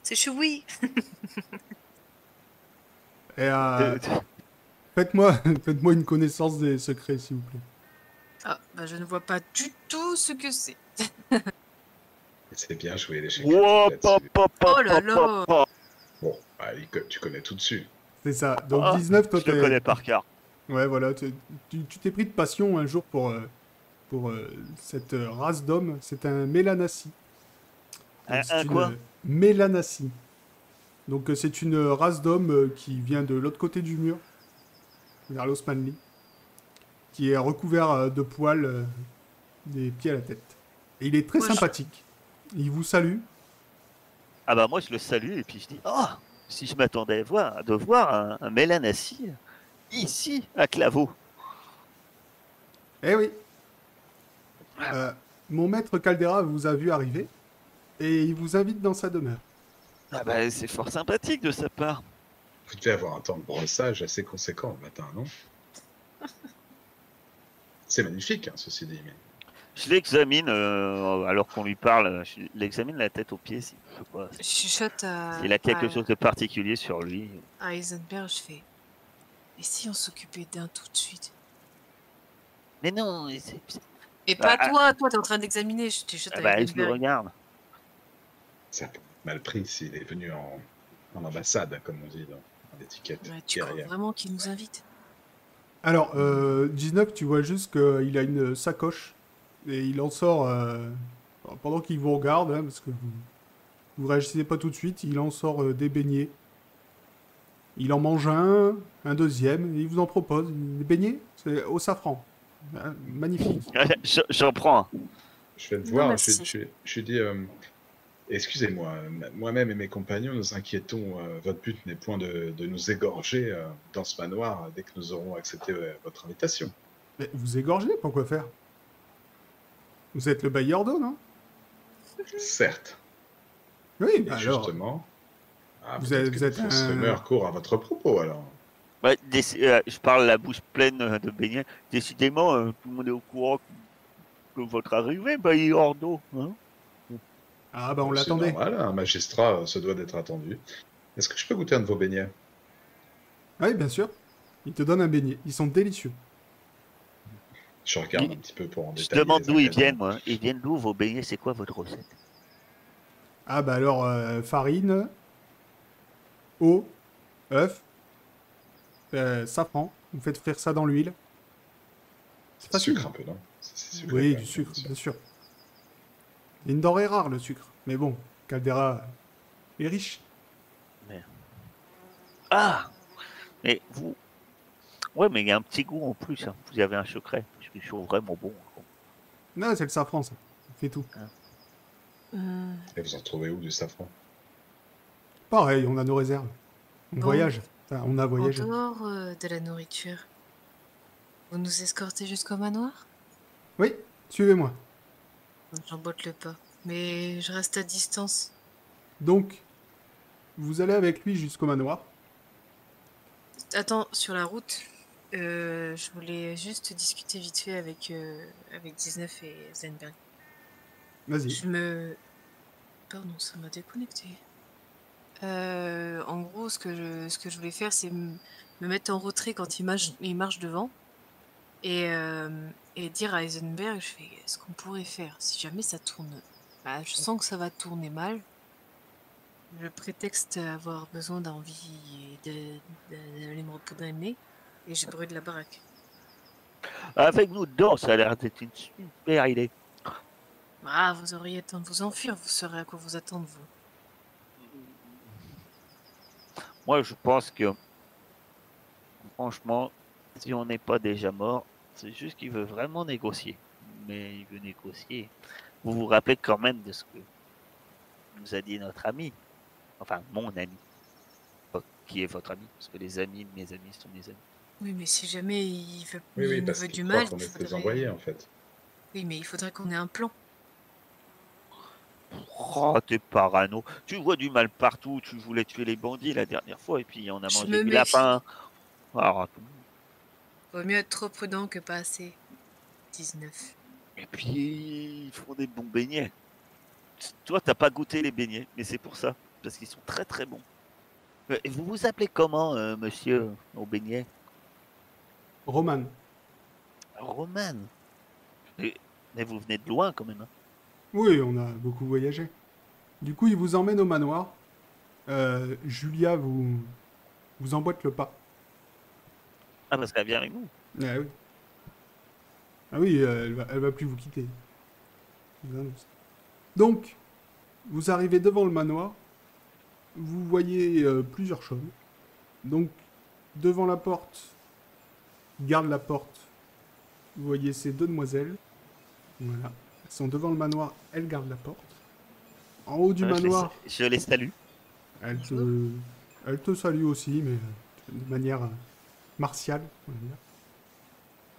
C'est choui. Et euh, faites-moi, faites-moi une connaissance des secrets, s'il vous plaît. Ah, bah je ne vois pas du tout ce que c'est. C'est bien joué les chèques. Wow, pop, pop, pop, Oh là là. Bon, bah, tu connais tout dessus. C'est ça. Donc Ah, 19, toi, Je le connais par cœur. Ouais, voilà. Tu t'es pris de passion un jour pour, euh, pour euh, cette euh, race d'hommes. C'est un Mélanassi. Donc, Un- c'est un une- quoi? Mélanassi. Donc euh, c'est une race d'hommes euh, qui vient de l'autre côté du mur, vers l'Osmanli, qui est recouvert euh, de poils euh, des pieds à la tête. Et il est très Moi, je- sympathique. Il vous salue. Ah bah moi je le salue et puis je dis oh si je m'attendais à voir, de voir un, un Mélanassi ici à Claveau. Eh oui. Euh, mon maître Caldera vous a vu arriver et il vous invite dans sa demeure. Ah bah c'est fort sympathique de sa part. Vous devez avoir un temps de brossage assez conséquent le matin, non? C'est magnifique, hein, ceci dit. Mais... Je l'examine euh, alors qu'on lui parle. Je l'examine la tête aux pieds. Si, je sais pas, Je chuchote à, s'il a quelque à- chose de particulier sur lui. à Heisenberg, je fais. Et si on s'occupait d'un tout de suite? Mais non, c'est- c'est- Et pas Ah, toi, toi t'es en train d'examiner, je te chuchote ah bah, je le regarde. Ça peut être mal pris s'il est venu en, en ambassade, comme on dit dans, l'étiquette Ouais, tu crois vraiment qu'il nous invite? Alors, euh, 19, tu vois juste qu'il a une sacoche et il en sort euh, pendant qu'il vous regarde, hein, parce que vous, vous réagissez pas tout de suite, il en sort euh, des beignets. Il en mange un, un deuxième, et il vous en propose. Des beignets? C'est au safran. Hein, magnifique. Je- prends un. Je vais te Non, voir, je, je, je lui dis, euh, excusez-moi, euh, moi-même et mes compagnons, nous inquiétons, euh, votre but n'est point de, de nous égorger euh, dans ce manoir dès que nous aurons accepté euh, votre invitation. Mais vous égorgez, pourquoi faire? Vous êtes le bailleur d'eau, non? Certes, Oui, et bah alors. justement, ah, vous peut-être êtes- que vous êtes un- courent à votre propos, alors. Déci- euh, je parle la bouche pleine euh, de beignets. Décidément, euh, tout le monde est au courant que, que votre arrivée, bah, il est hors d'eau. Hein Ah bah on C'est l'attendait. normal, un magistrat euh, se doit d'être attendu. Est-ce que je peux goûter un de vos beignets? Oui, bien sûr. Il te donne un beignet. Ils sont délicieux. Je regarde Il- un petit peu pour en je détailler. demande les d'où ils viennent, moi. Ils viennent d'où vos beignets? C'est quoi votre recette? Ah bah alors, euh, farine, eau, œuf, euh, safran. Vous faites frire ça dans l'huile. C'est facile. sucre un peu, non? Sucré, Oui, du sucre, bien sûr. une denrée rare, le sucre. Mais bon, Caldera est riche. Ah Mais vous. Ouais, mais il y a un petit goût en plus. hein. Vous avez un secret. Parce que je suis vraiment bon. Non, c'est le safran, ça. C'est tout. Hum, Et vous en trouvez où du safran? Pareil, on a nos réserves. On Bon. voyage. Enfin, on a voyagé. En dehors euh, de la nourriture, vous nous escortez jusqu'au manoir? Oui, suivez-moi. J'emboîte le pas, mais je reste à distance. Donc, vous allez avec lui jusqu'au manoir? Attends, sur la route, euh, je voulais juste discuter vite fait avec, euh, avec 19 et Zenberg. Vas-y. Je me... Pardon, ça m'a déconnecté. Euh, en gros, ce que je, ce que je voulais faire, c'est me mettre en retrait quand il marche, il marche devant et, euh, et dire à Heisenberg, je fais, ce qu'on pourrait faire si jamais ça tourne. Bah, je sens que ça va tourner mal. Je prétexte avoir besoin d'envie d'aller me repoudrer le nez et je brûle la baraque. Avec nous dedans, ça a l'air d'être une super idée. Ah, vous auriez le temps de vous enfuir, vous saurez à quoi vous attendre, vous. Moi, je pense que, franchement, si on n'est pas déjà mort, c'est juste qu'il veut vraiment négocier. Mais il veut négocier. Vous vous rappelez quand même de ce que nous a dit notre ami, enfin mon ami, Pas qui est votre ami, parce que les amis de mes amis sont mes amis. Oui, mais si jamais il veut, Oui, il oui, nous parce veut qu'il du croit mal, qu'on il faudrait... envoyés, en fait. Oui, mais il faudrait qu'on ait un plan. Oh, t'es parano. Tu vois du mal partout. Tu voulais tuer les bandits la dernière fois et puis on a Je mangé me du méfie. lapin. Ah, Vaut mieux être trop prudent que pas assez. 19. et puis, ils font des bons beignets. Toi, t'as pas goûté les beignets, mais c'est pour ça. Parce qu'ils sont très très bons. Euh, Et vous vous appelez comment, euh, monsieur, aux beignets Roman. Roman? Et- Mais vous venez de loin quand même. hein. Oui, on a beaucoup voyagé. Du coup, il vous emmène au manoir. Euh, Julia vous, vous emboîte le pas. Ah, parce qu'elle vient avec nous. Ah oui. Ah oui, elle, va, elle va plus vous quitter. Vous. Donc, vous arrivez devant le manoir. Vous voyez euh, plusieurs choses. Donc, devant la porte, garde la porte. Vous voyez ces deux demoiselles. Voilà. Elles sont devant le manoir, elles gardent la porte. En haut du Euh, je les- manoir, Je les salue. elle te, elle te salue aussi, mais de manière euh, martiale, on va dire.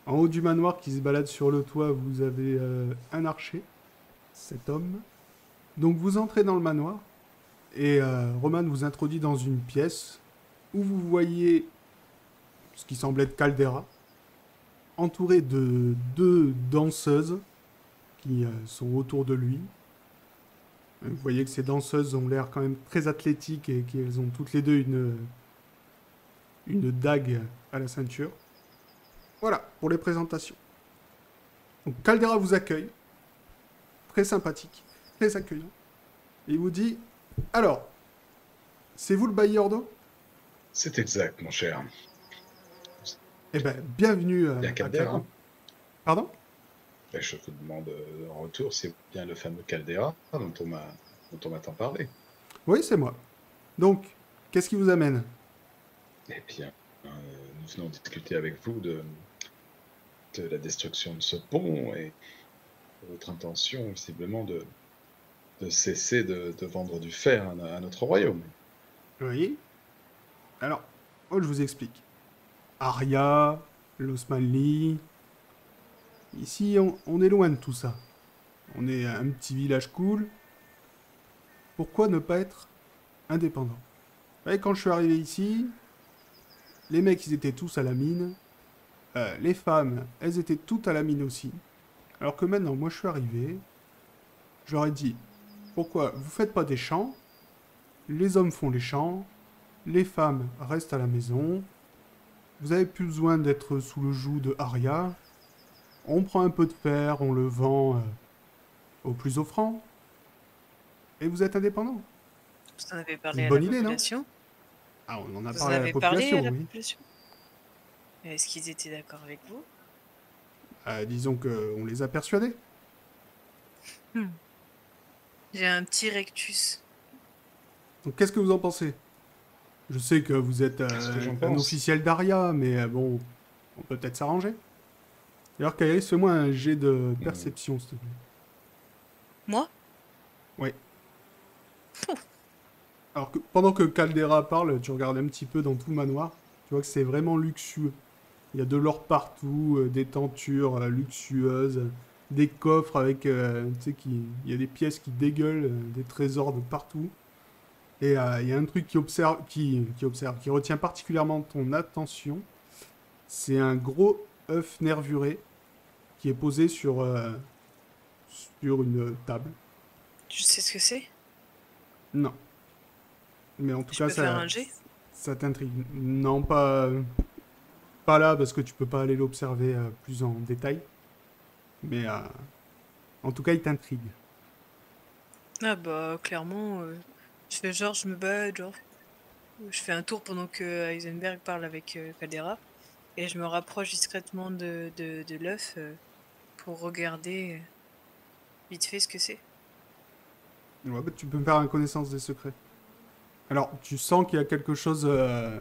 En haut du manoir qui se balade sur le toit, vous avez euh, un archer, cet homme. Donc vous entrez dans le manoir et euh, Roman vous introduit dans une pièce où vous voyez ce qui semble être Caldera, entouré de deux danseuses qui euh, sont autour de lui. Vous voyez que ces danseuses ont l'air quand même très athlétiques et qu'elles ont toutes les deux une, une dague à la ceinture. Voilà, pour les présentations. Donc Caldera vous accueille. Très sympathique, très accueillant. Et il vous dit Alors, c'est vous le bailleur d'eau? C'est exact, mon cher. Eh ben, bienvenue euh, y a à Caldera. Caron. Pardon? Je vous demande euh, en retour, c'est bien le fameux Caldera dont on m'a dont on m'a tant parlé. Oui, c'est moi. Donc, qu'est-ce qui vous amène? Eh bien, euh, nous venons discuter avec vous de, de la destruction de ce pont et votre intention, visiblement, de, de cesser de, de vendre du fer à, à notre royaume. Oui. Alors, moi je vous explique. Aria, l'Osmanli. Ici, on, est loin de tout ça. On est un petit village cool. Pourquoi ne pas être indépendant? Voyez, quand je suis arrivé ici, les mecs, ils étaient tous à la mine. Euh, les femmes, elles étaient toutes à la mine aussi. Alors que maintenant, moi, je suis arrivé. J'aurais dit, pourquoi? Vous faites pas des champs? Les hommes font les champs. Les femmes restent à la maison. Vous avez plus besoin d'être sous le joug de Aria. On prend un peu de fer, on le vend euh, au plus offrant. Et vous êtes indépendant. Vous en avez parlé Une à bonne la idée, non Ah, on en a Vous en parlé à la avez parlé population, à la oui. population Est-ce qu'ils étaient d'accord avec vous? Euh, disons qu'on les a persuadés. J'ai un petit rectus. Donc qu'est-ce que vous en pensez? Je sais que vous êtes euh, un pense? officiel d'Aria, mais euh, bon, on peut peut-être s'arranger. D'ailleurs, Kairis, fais-moi un jet de perception, s'il te plaît. Moi? Oui. Alors que pendant que Caldera parle, tu regardes un petit peu dans tout le manoir. Tu vois que c'est vraiment luxueux. Il y a de l'or partout, euh, des tentures euh, luxueuses, des coffres avec, euh, tu sais, qui, il y a des pièces qui dégueulent, des trésors de partout. Et il y a un truc qui observe, qui, qui observe, qui retient particulièrement ton attention. C'est un gros œuf nervuré qui est posé sur, sur une table. Tu sais ce que c'est? Non. Mais en tout cas, ça, ça t'intrigue. Non, pas, pas là, parce que tu peux pas aller l'observer euh, plus en détail. Mais euh, en tout cas, il t'intrigue. Ah bah, clairement, euh, je fais genre, je me bats, genre. Je fais un tour pendant que Heisenberg parle avec Caldera. Et je me rapproche discrètement de, de, de l'œuf pour regarder vite fait ce que c'est. Ouais, bah, tu peux me faire une connaissance des secrets. Alors, tu sens qu'il y a quelque chose euh,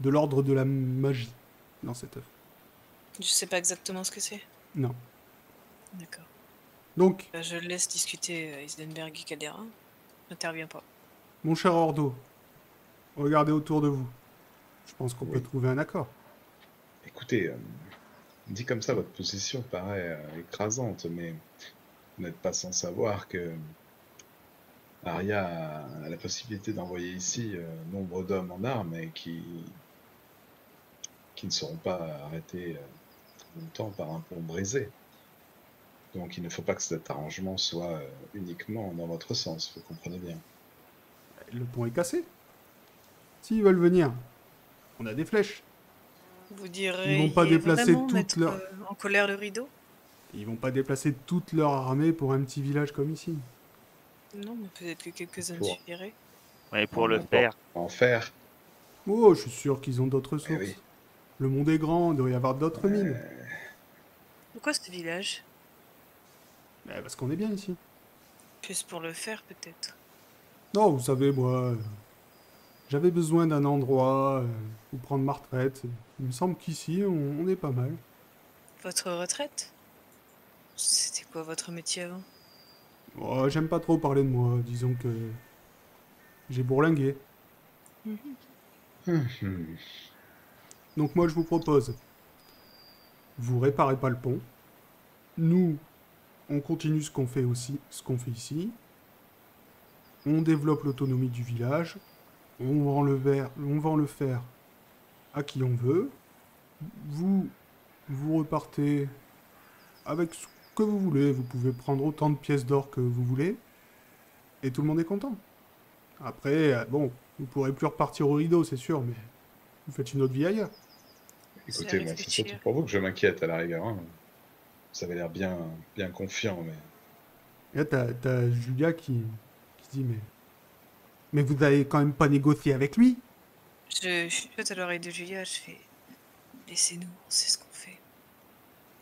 de l'ordre de la magie dans cette œuf. Je sais pas exactement ce que c'est. Non. D'accord. Donc. Bah, je laisse discuter Heisenberg et Caldera. N'interviens pas. Mon cher Ordo, regardez autour de vous. Je pense qu'on peut trouver un accord. Écoutez, euh, dit comme ça, votre position paraît euh, écrasante, mais vous n'êtes pas sans savoir que Aria a la possibilité d'envoyer ici euh, nombre d'hommes en armes et qui, qui ne seront pas arrêtés euh, longtemps par un pont brisé. Donc il ne faut pas que cet arrangement soit uniquement dans votre sens, vous comprenez bien. Le pont est cassé. S'ils veulent venir, on a des flèches. Vous direz. Ils vont pas déplacer toute leur. en colère le rideau? Ils vont pas déplacer toute leur armée pour un petit village comme ici. Non, mais peut-être que quelques-uns pour... Ouais, pour le faire. En faire. Oh, je suis sûr qu'ils ont d'autres eh sources. Le monde est grand, il doit y avoir d'autres mines. Pourquoi ce village? Bah, Parce qu'on est bien ici. Plus pour le faire, peut-être? Non, vous savez, moi, j'avais besoin d'un endroit euh, où prendre ma retraite. Il me semble qu'ici, on, on est pas mal. Votre retraite? C'était quoi votre métier avant? Oh, j'aime pas trop parler de moi, disons que j'ai bourlingué. Donc moi je vous propose, vous réparez pas le pont. Nous, on continue ce qu'on fait aussi, ce qu'on fait ici. On développe l'autonomie du village. On vend le verre, on vend le fer à qui on veut. Vous, vous repartez avec ce que vous voulez. Vous pouvez prendre autant de pièces d'or que vous voulez. Et tout le monde est content. Après, euh, bon, vous pourrez plus repartir au rideau, c'est sûr, mais vous faites une autre vie ailleurs. Écoutez, moi, c'est surtout pour vous que je m'inquiète à la rigueur. Hein. Vous avez l'air bien, bien confiant, mais. Et là, t'as, Julia qui, qui dit Mais. Mais vous n'avez quand même pas négocié avec lui Je, je suis à l'oreille de Julia, je fais Laissez-nous, c'est ce qu'on fait.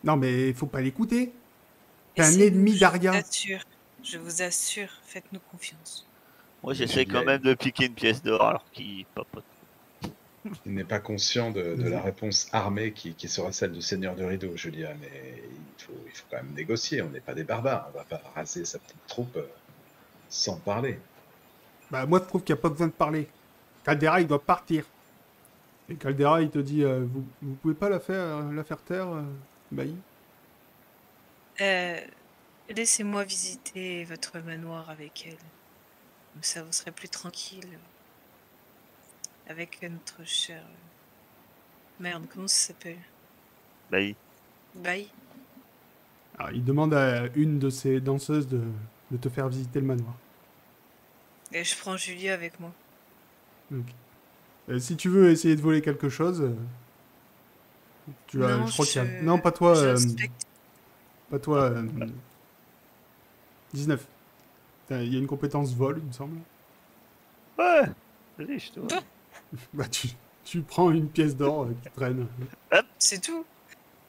Non, mais il faut pas l'écouter. T'es un ennemi d'Aria. Je vous assure, je vous assure, faites-nous confiance. Moi, j'essaie quand même de piquer une pièce d'or alors qu'il papote. Il n'est pas conscient de, la réponse armée qui, sera celle du Seigneur de Rideau, Julia, mais il faut, il faut quand même négocier. On n'est pas des barbares. On va pas raser sa petite troupe euh, sans parler. Bah, moi, je trouve qu'il n'y a pas besoin de parler. Caldera, il doit partir. Et Caldera, il te dit euh, vous, vous pouvez pas la faire, euh, la faire taire, Bailly? Euh, laissez-moi visiter votre manoir avec elle. Comme ça, vous serez plus tranquille. Avec notre cher... Merde, comment ça s'appelle? Bailly. Bailly Alors, il demande à une de ses danseuses de, te faire visiter le manoir. Et je prends Julie avec moi. Euh, si tu veux essayer de voler quelque chose, tu as, je crois qu'il y a... Non, pas toi. Pas toi. 19. Euh, il y a une compétence vol, il me semble. Ouais, riche toi. bah, tu, tu prends une pièce d'or euh, qui traîne. C'est tout.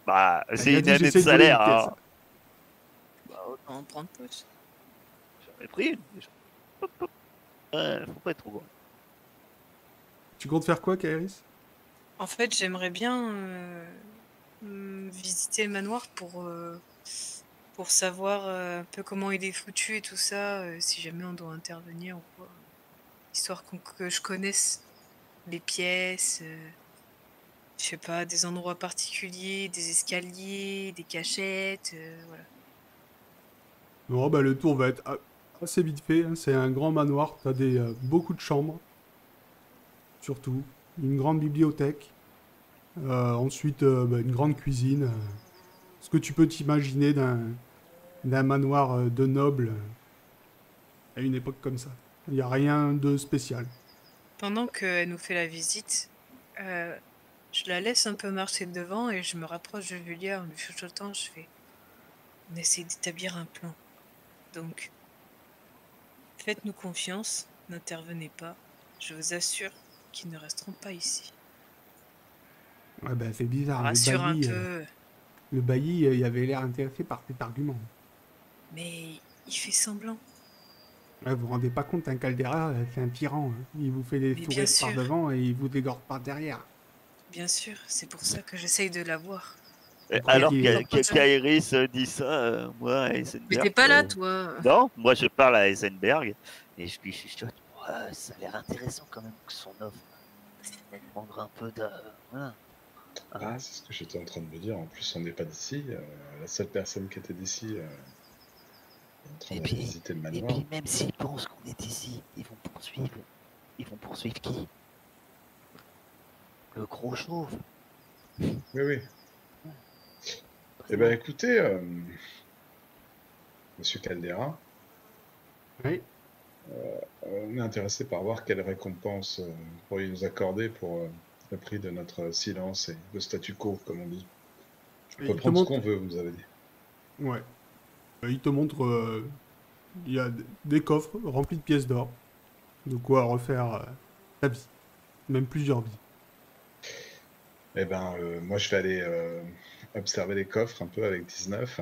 Bah, c'est une année de salaire. Hein. Bah, autant en prendre plus. J'en ai pris une déjà. Ouais, faut pas être trop gros. Tu comptes faire quoi, Kairis? En fait, j'aimerais bien euh, visiter le manoir pour pour savoir euh, un peu comment il est foutu et tout ça, euh, si jamais on doit intervenir ou quoi. histoire que je connaisse les pièces, euh, je sais pas, des endroits particuliers, des escaliers, des cachettes, euh, voilà. Bah, le tour va être assez vite fait. Hein. C'est un grand manoir. Tu as des, euh, beaucoup de chambres. Surtout. Une grande bibliothèque. Euh, ensuite, euh, bah, une grande cuisine. ce que tu peux t'imaginer d'un, manoir de nobles à une époque comme ça. Il n'y a rien de spécial. Pendant qu'elle nous fait la visite, je la laisse un peu marcher devant et je me rapproche de Julia en lui chuchotant. Je fais On essaie d'établir un plan. Donc, faites-nous confiance, n'intervenez pas. Je vous assure qu'ils ne resteront pas ici. Ouais, ben c'est bizarre. Rassure un peu. Euh, le bailli, euh, il avait l'air intéressé par cet argument. Mais il fait semblant. Ouais, vous vous rendez pas compte, un Caldera, euh, c'est un tyran. Hein. Il vous fait des souris par devant et il vous dégorde par derrière. Bien sûr, c'est pour ça que j'essaye de l'avoir. Alors qu'Airis dit ça, euh, moi, Eisenberg. Mais t'es pas là, euh, toi. Non, moi je parle à Eisenberg et je lui chuchote. Ouais, ça a l'air intéressant quand même que son offre. Elle demandera un peu de. Voilà. Ah, c'est ce que j'étais en train de me dire. En plus, on n'est pas d'ici. Euh, la seule personne qui était d'ici est en train de visiter le manoir. Et puis, même s'ils pensent qu'on est ici, ils vont poursuivre. Ils vont poursuivre qui? Le gros chauve. Oui, oui. Eh bien, écoutez, euh, Monsieur Caldera. Oui. Euh, on est intéressé par voir quelle récompense euh, vous pourriez nous accorder pour le prix de notre silence et de statu quo, comme on dit. On peut prendre ce qu'on veut, vous avez dit. Ouais. il te montre. il y a des coffres remplis de pièces d'or. De quoi refaire ta vie. Même plusieurs vies. Eh ben, moi, je vais aller observer les coffres un peu avec 19.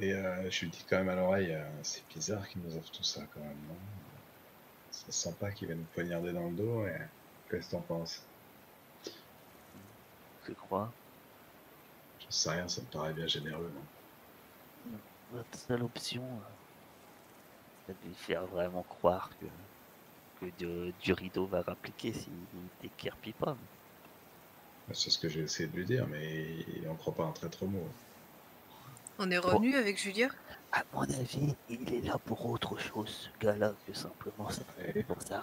Et euh, je lui dis quand même à l'oreille, euh, c'est bizarre qu'il nous offre tout ça quand même, non? C'est sympa qu'il va nous poignarder dans le dos, et qu'est-ce que t'en penses? Je crois. Je sais rien, ça me paraît bien généreux, non? Votre seule option, euh, c'est de lui faire vraiment croire que, que du rideau va rappliquer s'il déquerpit pas. C'est ce que j'ai essayé de lui dire, mais il n'en croit pas un traître mot. On est revenu avec Julia? À mon avis, il est là pour autre chose, ce gars-là, que simplement ça pour sa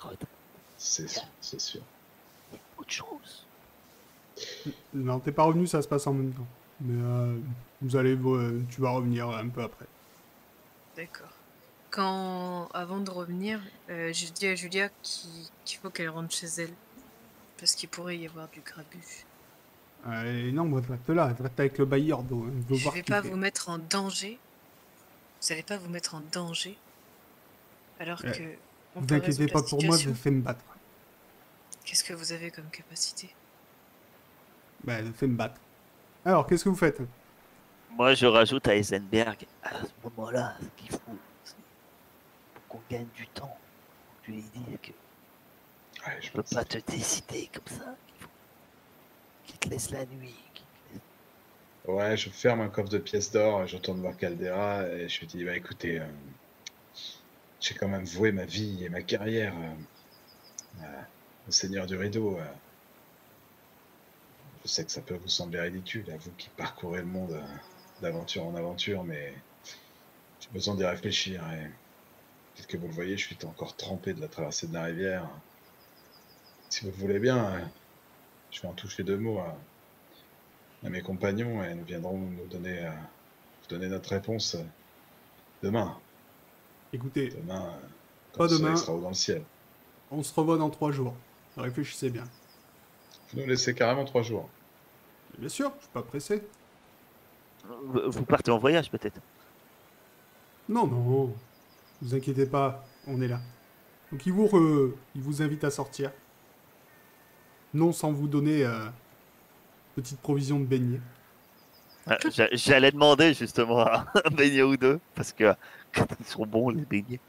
C'est sûr, c'est sûr. autre chose. Non, t'es pas revenu, ça se passe en même temps. Mais euh, vous allez, euh, tu vas revenir un peu après. D'accord. Quand, avant de revenir, euh, j'ai dit à Julia qu'il faut qu'elle rentre chez elle. Parce qu'il pourrait y avoir du grabuge. Euh, non, moi, reste là, reste avec le bailleur. Je ne vais pas vous mettre en danger. Vous n'allez pas vous mettre en danger. Alors que. On vous inquiétez pas pour moi, je fais me battre. Qu'est-ce que vous avez comme capacité? Bah, je fais me battre. Alors, qu'est-ce que vous faites? Moi, je rajoute à Eisenberg, à ce moment-là, ce qu'il faut, pour qu'on gagne du temps, tu lui dis que ouais, je peux pas te décider comme ça laisse la nuit. Ouais, je ferme un coffre de pièces d'or, je retourne voir Caldera et je lui dis bah écoutez, euh, j'ai quand même voué ma vie et ma carrière euh, au Seigneur du Rideau. Euh. Je sais que ça peut vous sembler ridicule, à vous qui parcourez le monde d'aventure en aventure, mais j'ai besoin d'y réfléchir. Et peut-être que vous le voyez, je suis encore trempé de la traversée de la rivière. Si vous le voulez bien, je vais en toucher deux mots à, mes compagnons et nous viendrons nous donner, euh, donner notre réponse euh, demain. Écoutez, demain, pas demain. Sera dans le ciel. On se revoit dans trois jours. Réfléchissez bien. Vous nous laissez carrément trois jours. Bien sûr, je suis pas pressé. Vous partez en voyage peut-être Non, non. Vous inquiétez pas, on est là. Donc il vous, il vous invite à sortir. Non sans vous donner euh, petite provision de beignets. Ah, j'allais demander justement un beignet ou deux, parce que ils sont bons les beignets.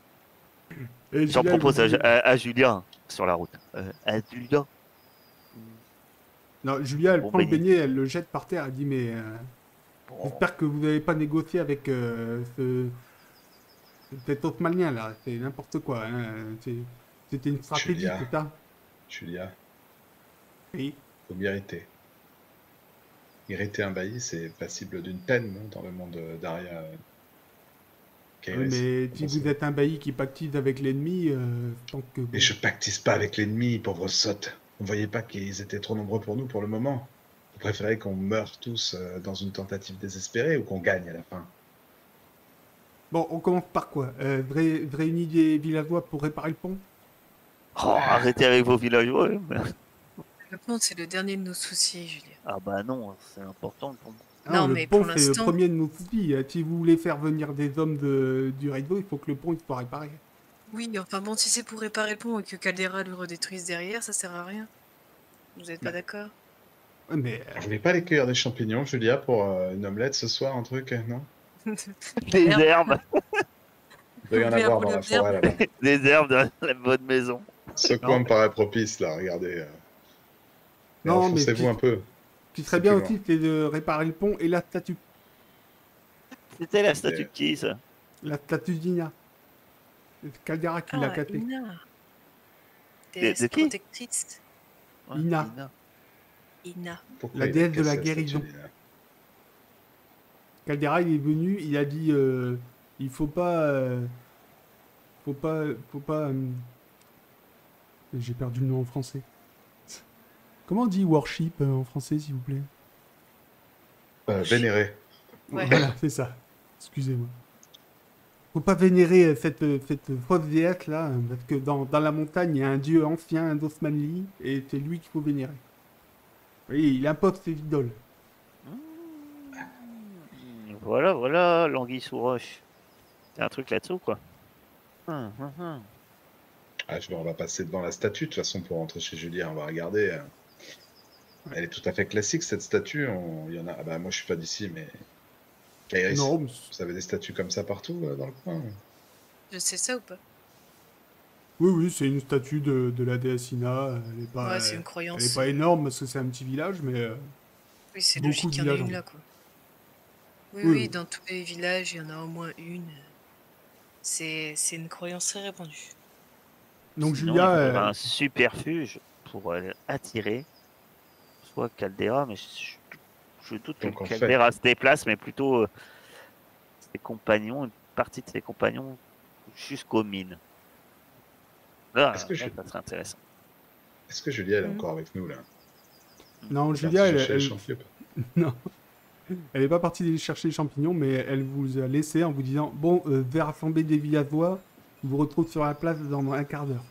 J'en propose à, Julien sur la route. Euh, à Julien. Non, Julia, elle prend le beignet, elle le jette par terre, elle dit Mais euh, j'espère que vous n'avez pas négocié avec ce, cet autre malien là, c'est n'importe quoi. Hein. C'était une stratégie, c'est ça? Julia, Oui. faut m'irriter. Irriter un bailli, c'est passible d'une peine non, dans le monde d'Aria. euh, Oui, Kairos. mais si vous êtes un bailli qui pactise avec l'ennemi, euh, tant que. Mais je pactise pas avec l'ennemi, pauvre sotte. Vous voyez pas qu'ils étaient trop nombreux pour nous pour le moment Vous préférez qu'on meure tous euh, dans une tentative désespérée ou qu'on gagne à la fin? Bon, on commence par quoi? Euh, Réunir des villageois pour réparer le pont? Oh, arrêtez avec vos villageois. Le pont, c'est le dernier de nos soucis, Julien. Ah bah non, c'est important le pont. Non, le mais pont, pour c'est le premier de nos soucis. Euh, Si vous voulez faire venir des hommes de, du réseau, il faut que le pont il soit réparé. Oui, enfin bon, si c'est pour réparer le pont et que Caldera le redétruise derrière, ça sert à rien. Vous êtes pas d'accord? Ouais, mais Vous voulez pas aller cueillir des champignons, Julia, pour euh, une omelette ce soir, un truc, euh, non? Des herbes, Il doit y en avoir dans la forêt là-bas. des herbes de la bonne maison. Ce coin me paraît propice là, regardez. euh. Mais Non, mais tu- un peu. serait C'est bien aussi, c'est de réparer le pont et la statue. C'était la statue de qui ça? La statue d'Ina. C'est Caldera qui l'a Ah, cassée. Ina. De- Déesse de qui? protectrice. Ina. Ina. La déesse de la guérison. Caldera, il est venu, il a dit euh, il faut pas. euh, faut pas. Faut pas. euh, J'ai perdu le nom en français. Comment on dit worship euh, en français, s'il vous plaît Euh, vénéré. Ouais. Voilà, c'est ça. Excusez-moi. Faut pas vénérer euh, cette, cette fausse déesse là, euh, parce que dans, dans la montagne, il y a un dieu ancien, un Dosmanli, et c'est lui qu'il faut vénérer. Oui, il impose ses idoles. Voilà, voilà, l'anguille sous roche. C'est un truc là-dessous, quoi. Hum, hum, hum. Ah, je vais, on va passer devant la statue de toute façon pour rentrer chez Julia. On va regarder. euh. Elle est tout à fait classique cette statue. On... Il y en a. Ah bah moi je suis pas d'ici, mais. Kairis, Non, mais vous avez des statues comme ça partout euh, dans le coin Je sais ça ou pas? Oui, oui, c'est une statue de, de la déesse Ina. Elle est pas, Ouais, c'est une elle croyance. est pas énorme parce que c'est un petit village, mais euh, Oui, c'est beaucoup logique de qu'il y en ait villages, une là, quoi. Oui, Oui, dans tous les villages, il y en a au moins une. C'est c'est une croyance très répandue. donc Sinon, Julia, euh, un superfuge pour euh, attirer soit Caldera, mais je, je doute que fait- Caldera se déplace, mais plutôt euh, ses compagnons, une partie de ses compagnons jusqu'aux mines. Là, Est-ce que là, je- ça serait intéressant. Est-ce que Julia elle est Mhm. encore avec nous là? Non, Partie Julia, elle, elle, champignons. non, elle est pas partie d'aller chercher les champignons, mais elle vous a laissé en vous disant bon, euh, vers rassembler des villageois, je vous retrouve sur la place dans un quart d'heure.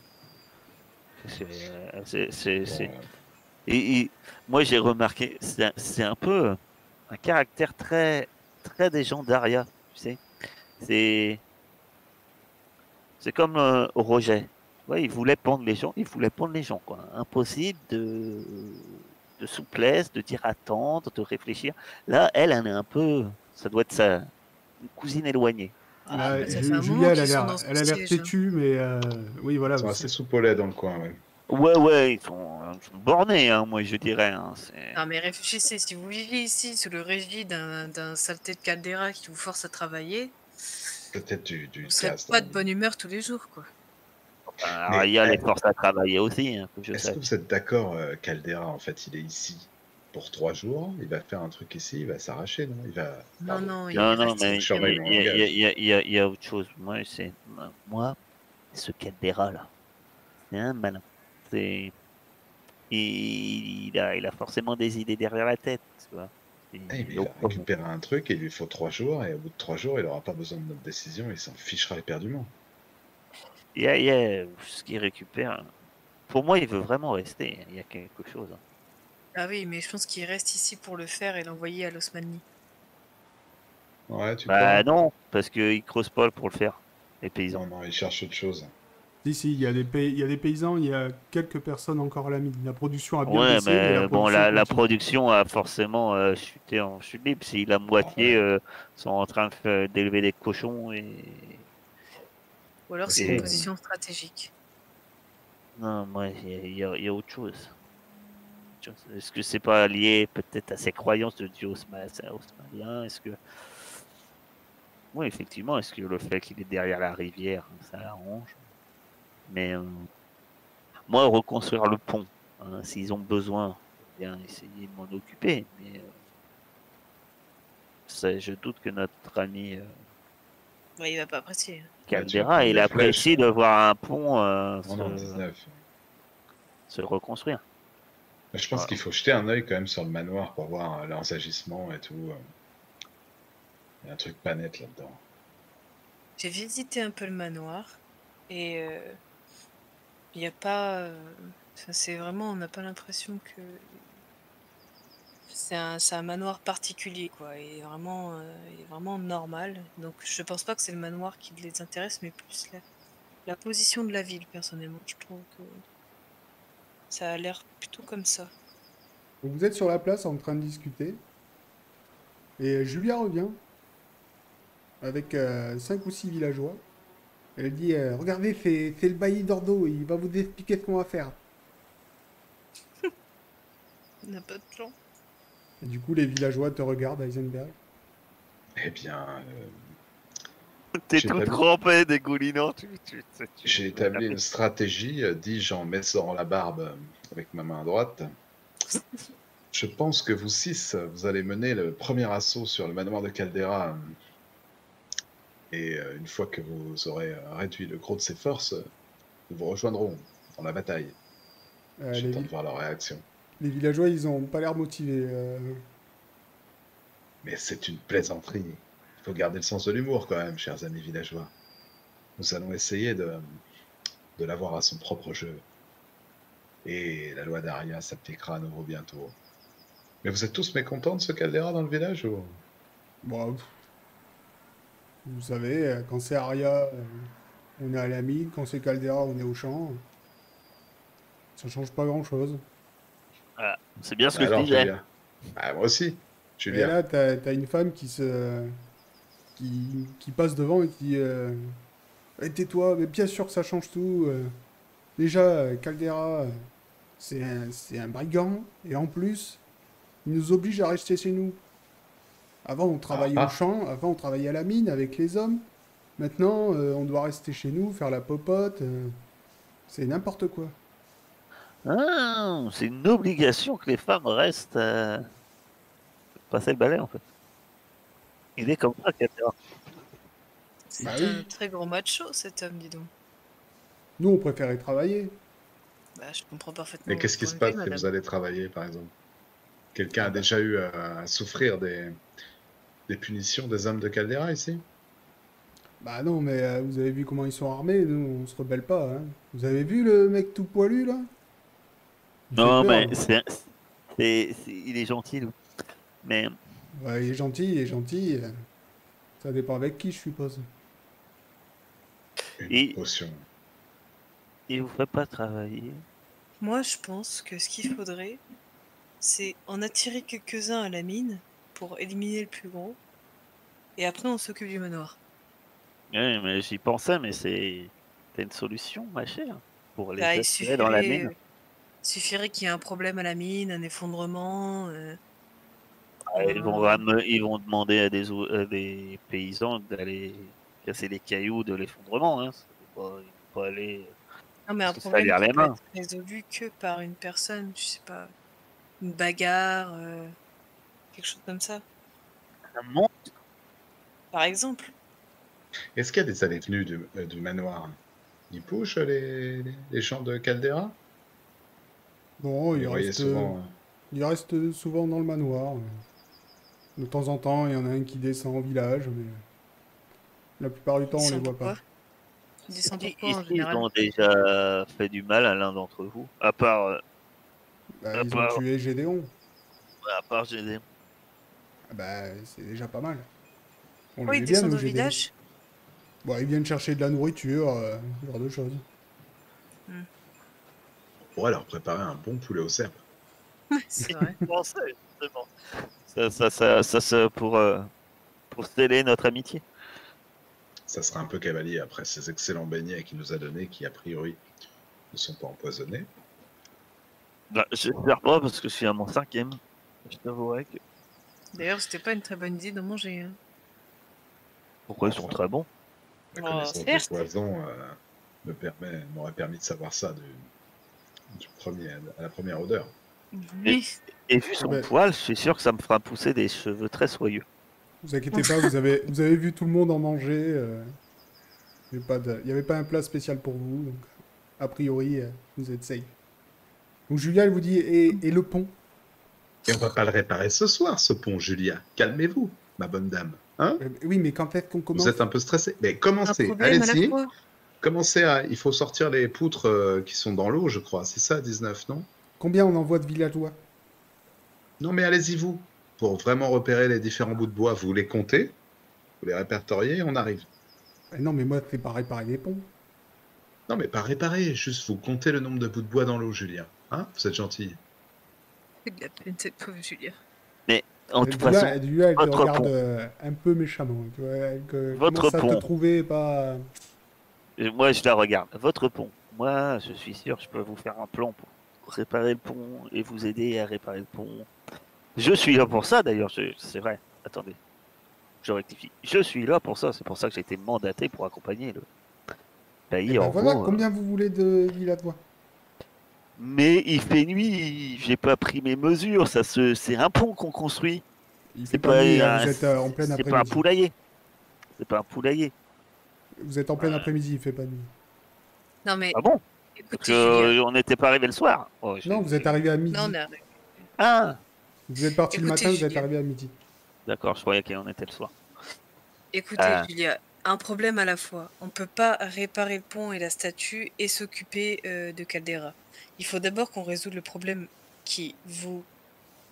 C'est- euh, c'est- c'est- Bon, c'est- Et, et moi, j'ai remarqué, c'est un- c'est un peu un caractère très, très des gens d'Aria, tu sais. C'est, c'est comme euh, Roger. Ouais, il voulait pendre les gens, il voulait pendre les gens, quoi. Impossible de, de souplesse, de dire attendre, de réfléchir. Là, elle, elle est un peu, ça doit être sa une cousine éloignée. Ah, un Julia, elle a l'air, hein. têtue, mais euh, oui, voilà. Vous- assez soupolés dans le coin, ouais. Ouais, ouais, ils sont, ils sont bornés, hein, moi, je dirais. hein, Non, mais réfléchissez, si vous vivez ici sous le régime d'un d'un saleté de Caldera qui vous force à travailler, Peut-être du, du vous serez gaz pas dans- de bonne humeur tous les jours, quoi. Alors, il y a les forces à travailler aussi, hein, Est-ce que vous êtes d'accord, euh, Caldera, en fait, il est ici pour trois jours, il va faire un truc ici, il va s'arracher, non? Il va. Non, Pardon. non, il Non, non, mais il y, a- il y autre chose. Moi, c'est moi, ce Caldera là, c'est un malin. C'est il, il a, il a forcément des idées derrière la tête, tu vois. Et- Eh, mais il récupérer un truc et il lui faut trois jours, et au bout de trois jours, il n'aura pas besoin de notre décision, il s'en fichera éperdument. il y a, il y a ce qu'il récupère. Pour moi, il veut vraiment rester. Il y a quelque chose. hein. Ah oui, mais je pense qu'il reste ici pour le faire et l'envoyer à l'Osmanli. Ouais, tu Bah crois? non, parce qu'il creuse pas pour le faire. Les paysans. Non, non, il cherche autre chose. Si, si, il y, a des pays- il y a des paysans, il y a quelques personnes encore à la mine. La production a bien Ouais, baissé, mais la bon, la, production a forcément euh, chuté en chute libre. Si la moitié euh, sont en train d'élever des cochons et. Ou alors c'est Et- une position stratégique. Non, moi, il y, a- y y autre chose. Est-ce que c'est pas lié peut-être à ses croyances de dieu osma- osmanien Est-ce que. Oui, effectivement, est-ce que le fait qu'il est derrière la rivière, ça l'arrange Mais. euh, moi, reconstruire le pont, hein, s'ils ont besoin, bien essayer de m'en occuper. Mais je doute que notre ami. Euh, ouais, il va pas apprécier. Caldera, il apprécie de voir un pont euh, se... reconstruire. Je pense qu'il faut jeter un œil quand même sur le manoir pour voir euh, leurs agissements et tout. Il y a un truc pas net là-dedans. J'ai visité un peu le manoir et il n'y a pas. c'est vraiment, on n'a pas l'impression que c'est un, manoir particulier, quoi, et vraiment, euh, vraiment normal. Donc je pense pas que c'est le manoir qui les intéresse, mais plus la, position de la ville, personnellement. Je trouve que ça a l'air plutôt comme ça. Vous êtes sur la place en train de discuter, et Julia revient avec euh, cinq ou six villageois. Elle dit euh, Regardez, c'est le bailli d'Ordo, il va vous expliquer ce qu'on va faire. On n'a pas de plan. Et du coup, les villageois te regardent, Heisenberg Eh bien. Euh, T'es tout trempé, dégoulinant. J'ai établi une stratégie, euh, dis-je en mettant la barbe avec ma main droite. Je pense que vous six, vous allez mener le premier assaut sur le manoir de Caldera. Et une fois que vous aurez réduit le gros de ses forces, nous vous rejoindrons dans la bataille. J'attends de voir leur réaction. Les villageois, ils ont pas l'air motivés. Euh. Mais c'est une plaisanterie. Il faut garder le sens de l'humour quand même, chers amis villageois. Nous allons essayer de, de l'avoir à son propre jeu. Et la loi d'Aria s'appliquera à nouveau bientôt. Mais vous êtes tous mécontents de ce caldera dans le village ou? Bon, vous savez, quand c'est Aria, euh, on est à la mine. Quand c'est Caldera, on est au champ. Ça change pas grand chose. C'est bien ce que je disais. Bah, moi aussi. Et là, t'as as une femme qui se. Qui, qui passe devant et qui dit euh, eh, Tais-toi, mais bien sûr que ça change tout. Euh. déjà, Caldera, c'est un, un brigand, et en plus, il nous oblige à rester chez nous. Avant, on travaillait ah, au ah. champ, avant, on travaillait à la mine avec les hommes. Maintenant, euh, on doit rester chez nous, faire la popote. c'est n'importe quoi. Ah, c'est une obligation que les femmes restent euh, passer le balai en fait. Il est comme ça, C'est bah un très gros macho cet homme, dis donc. Nous, on préférait travailler. Bah, je comprends parfaitement. Mais qu'est-ce qui se passe si vous allez travailler, par exemple? Quelqu'un a déjà eu à, souffrir des, des punitions des hommes de Caldera ici Bah non, mais euh, vous avez vu comment ils sont armés, nous, on se rebelle pas. Hein. Vous avez vu le mec tout poilu, là? Non, mais c'est, il est gentil, Mais. Ouais, il est gentil, il est gentil. Ça dépend avec qui, je suppose. Et... Il vous fait pas travailler? Moi, je pense que ce qu'il faudrait, c'est en attirer quelques-uns à la mine pour éliminer le plus gros. Et après, on s'occupe du manoir. Oui, mais j'y pensais, mais c'est une solution, ma chère, pour les bah, dans la mine. Suffirait qu'il y ait un problème à la mine, un effondrement. Euh, ah, ils, vont, ils vont demander à des, des paysans d'aller casser les cailloux de l'effondrement. Hein. Pas, pas aller. Non, mais un problème qui peut être résolu que par une personne, je sais pas, une bagarre, euh, quelque chose comme ça. Un monstre Par exemple. Est-ce qu'il y a des allées venues du, euh, du manoir Ils pushent les, les champs de Caldera non, il reste, souvent, il reste souvent dans le manoir. De temps en temps, il y en a un qui descend au village, mais la plupart du temps, on ne les voit pas. Ils descendent Ils ont déjà fait du mal à l'un d'entre vous, à part. Euh, bah, ils ont tué Gédéon. À part Gédéon. Ah bah, c'est déjà pas mal. On ils descendent au village Bon, ils viennent chercher de la nourriture, euh, ce genre de choses. Hmm pourrait leur préparer un bon poulet au cerf. c'est vrai. ça, ça, ça, ça, ça, pour, euh, pour sceller notre amitié. Ça sera un peu cavalier après ces excellents beignets qu'il nous a donnés, qui a priori ne sont pas empoisonnés. Bah, J'espère pas parce que je suis à mon cinquième. Je t'avouerai que. D'ailleurs, c'était pas une très bonne idée de manger. Hein. Pourquoi ils sont très bons? La connaissance oh, poison euh, me permet, m'aurait permis de savoir ça du premier, à la première odeur. Et, et vu son poil, je suis sûr que ça me fera pousser des cheveux très soyeux. Vous inquiétez pas, vous avez, vous avez vu tout le monde en manger. euh, Il n'y avait pas un plat spécial pour vous, donc a priori, euh, vous êtes safe. Donc Julia, elle vous dit, et, et le pont? Et on va pas le réparer ce soir, ce pont, Julia. Calmez-vous, ma bonne dame. Hein Euh, Oui, mais quand est-ce qu'on commence Vous êtes un peu stressé. Mais commencez, allez-y. Commencez à. Il faut sortir les poutres euh, qui sont dans l'eau, je crois. C'est ça, 19, non? Combien on envoie de villageois? Non, mais allez-y, vous. Pour vraiment repérer les différents bouts de bois, vous les comptez, vous les répertoriez et on arrive. Eh Non, mais moi, c'est pas réparer les ponts. Non, mais pas réparer, juste vous comptez le nombre de bouts de bois dans l'eau, Julien. Hein? Vous êtes gentil. C'est de la peine, cette pauvre Julia. En toute façon, Julia, elle te votre regarde pont. euh, un peu méchamment. Tu vois, elle que- Votre à te pont. trouver pas... euh, moi je la regarde. Votre pont. Moi, je suis sûr, je peux vous faire un plan pour réparer le pont et vous aider à réparer le pont. Je suis là pour ça d'ailleurs, je- c'est vrai. Attendez, je rectifie. Je suis là pour ça, c'est pour ça que j'ai été mandaté pour accompagner le pays Eh ben en voilà, gros, euh, combien vous voulez de villageois Mais il fait nuit, j'ai pas pris mes mesures, ça se... c'est un pont qu'on construit. Il C'est fait pas, pas nuit, un- vous êtes euh, en plein c'est pas un après-midi. poulailler. C'est pas un poulailler. Vous êtes en plein Euh. après-midi, il fait pas nuit. Non, mais Ah bon Julia. euh, on n'était pas arrivé le soir. Oh, Non, vous êtes arrivé à midi. Non, on est arrivé. Ah Vous êtes parti le matin, vous êtes arrivé à midi. D'accord, je croyais qu'on était le soir. Écoutez, Ah. Julia, un problème à la fois. On peut pas réparer le pont et la statue et s'occuper euh, de Caldera. Il faut d'abord qu'on résout le problème qui vous,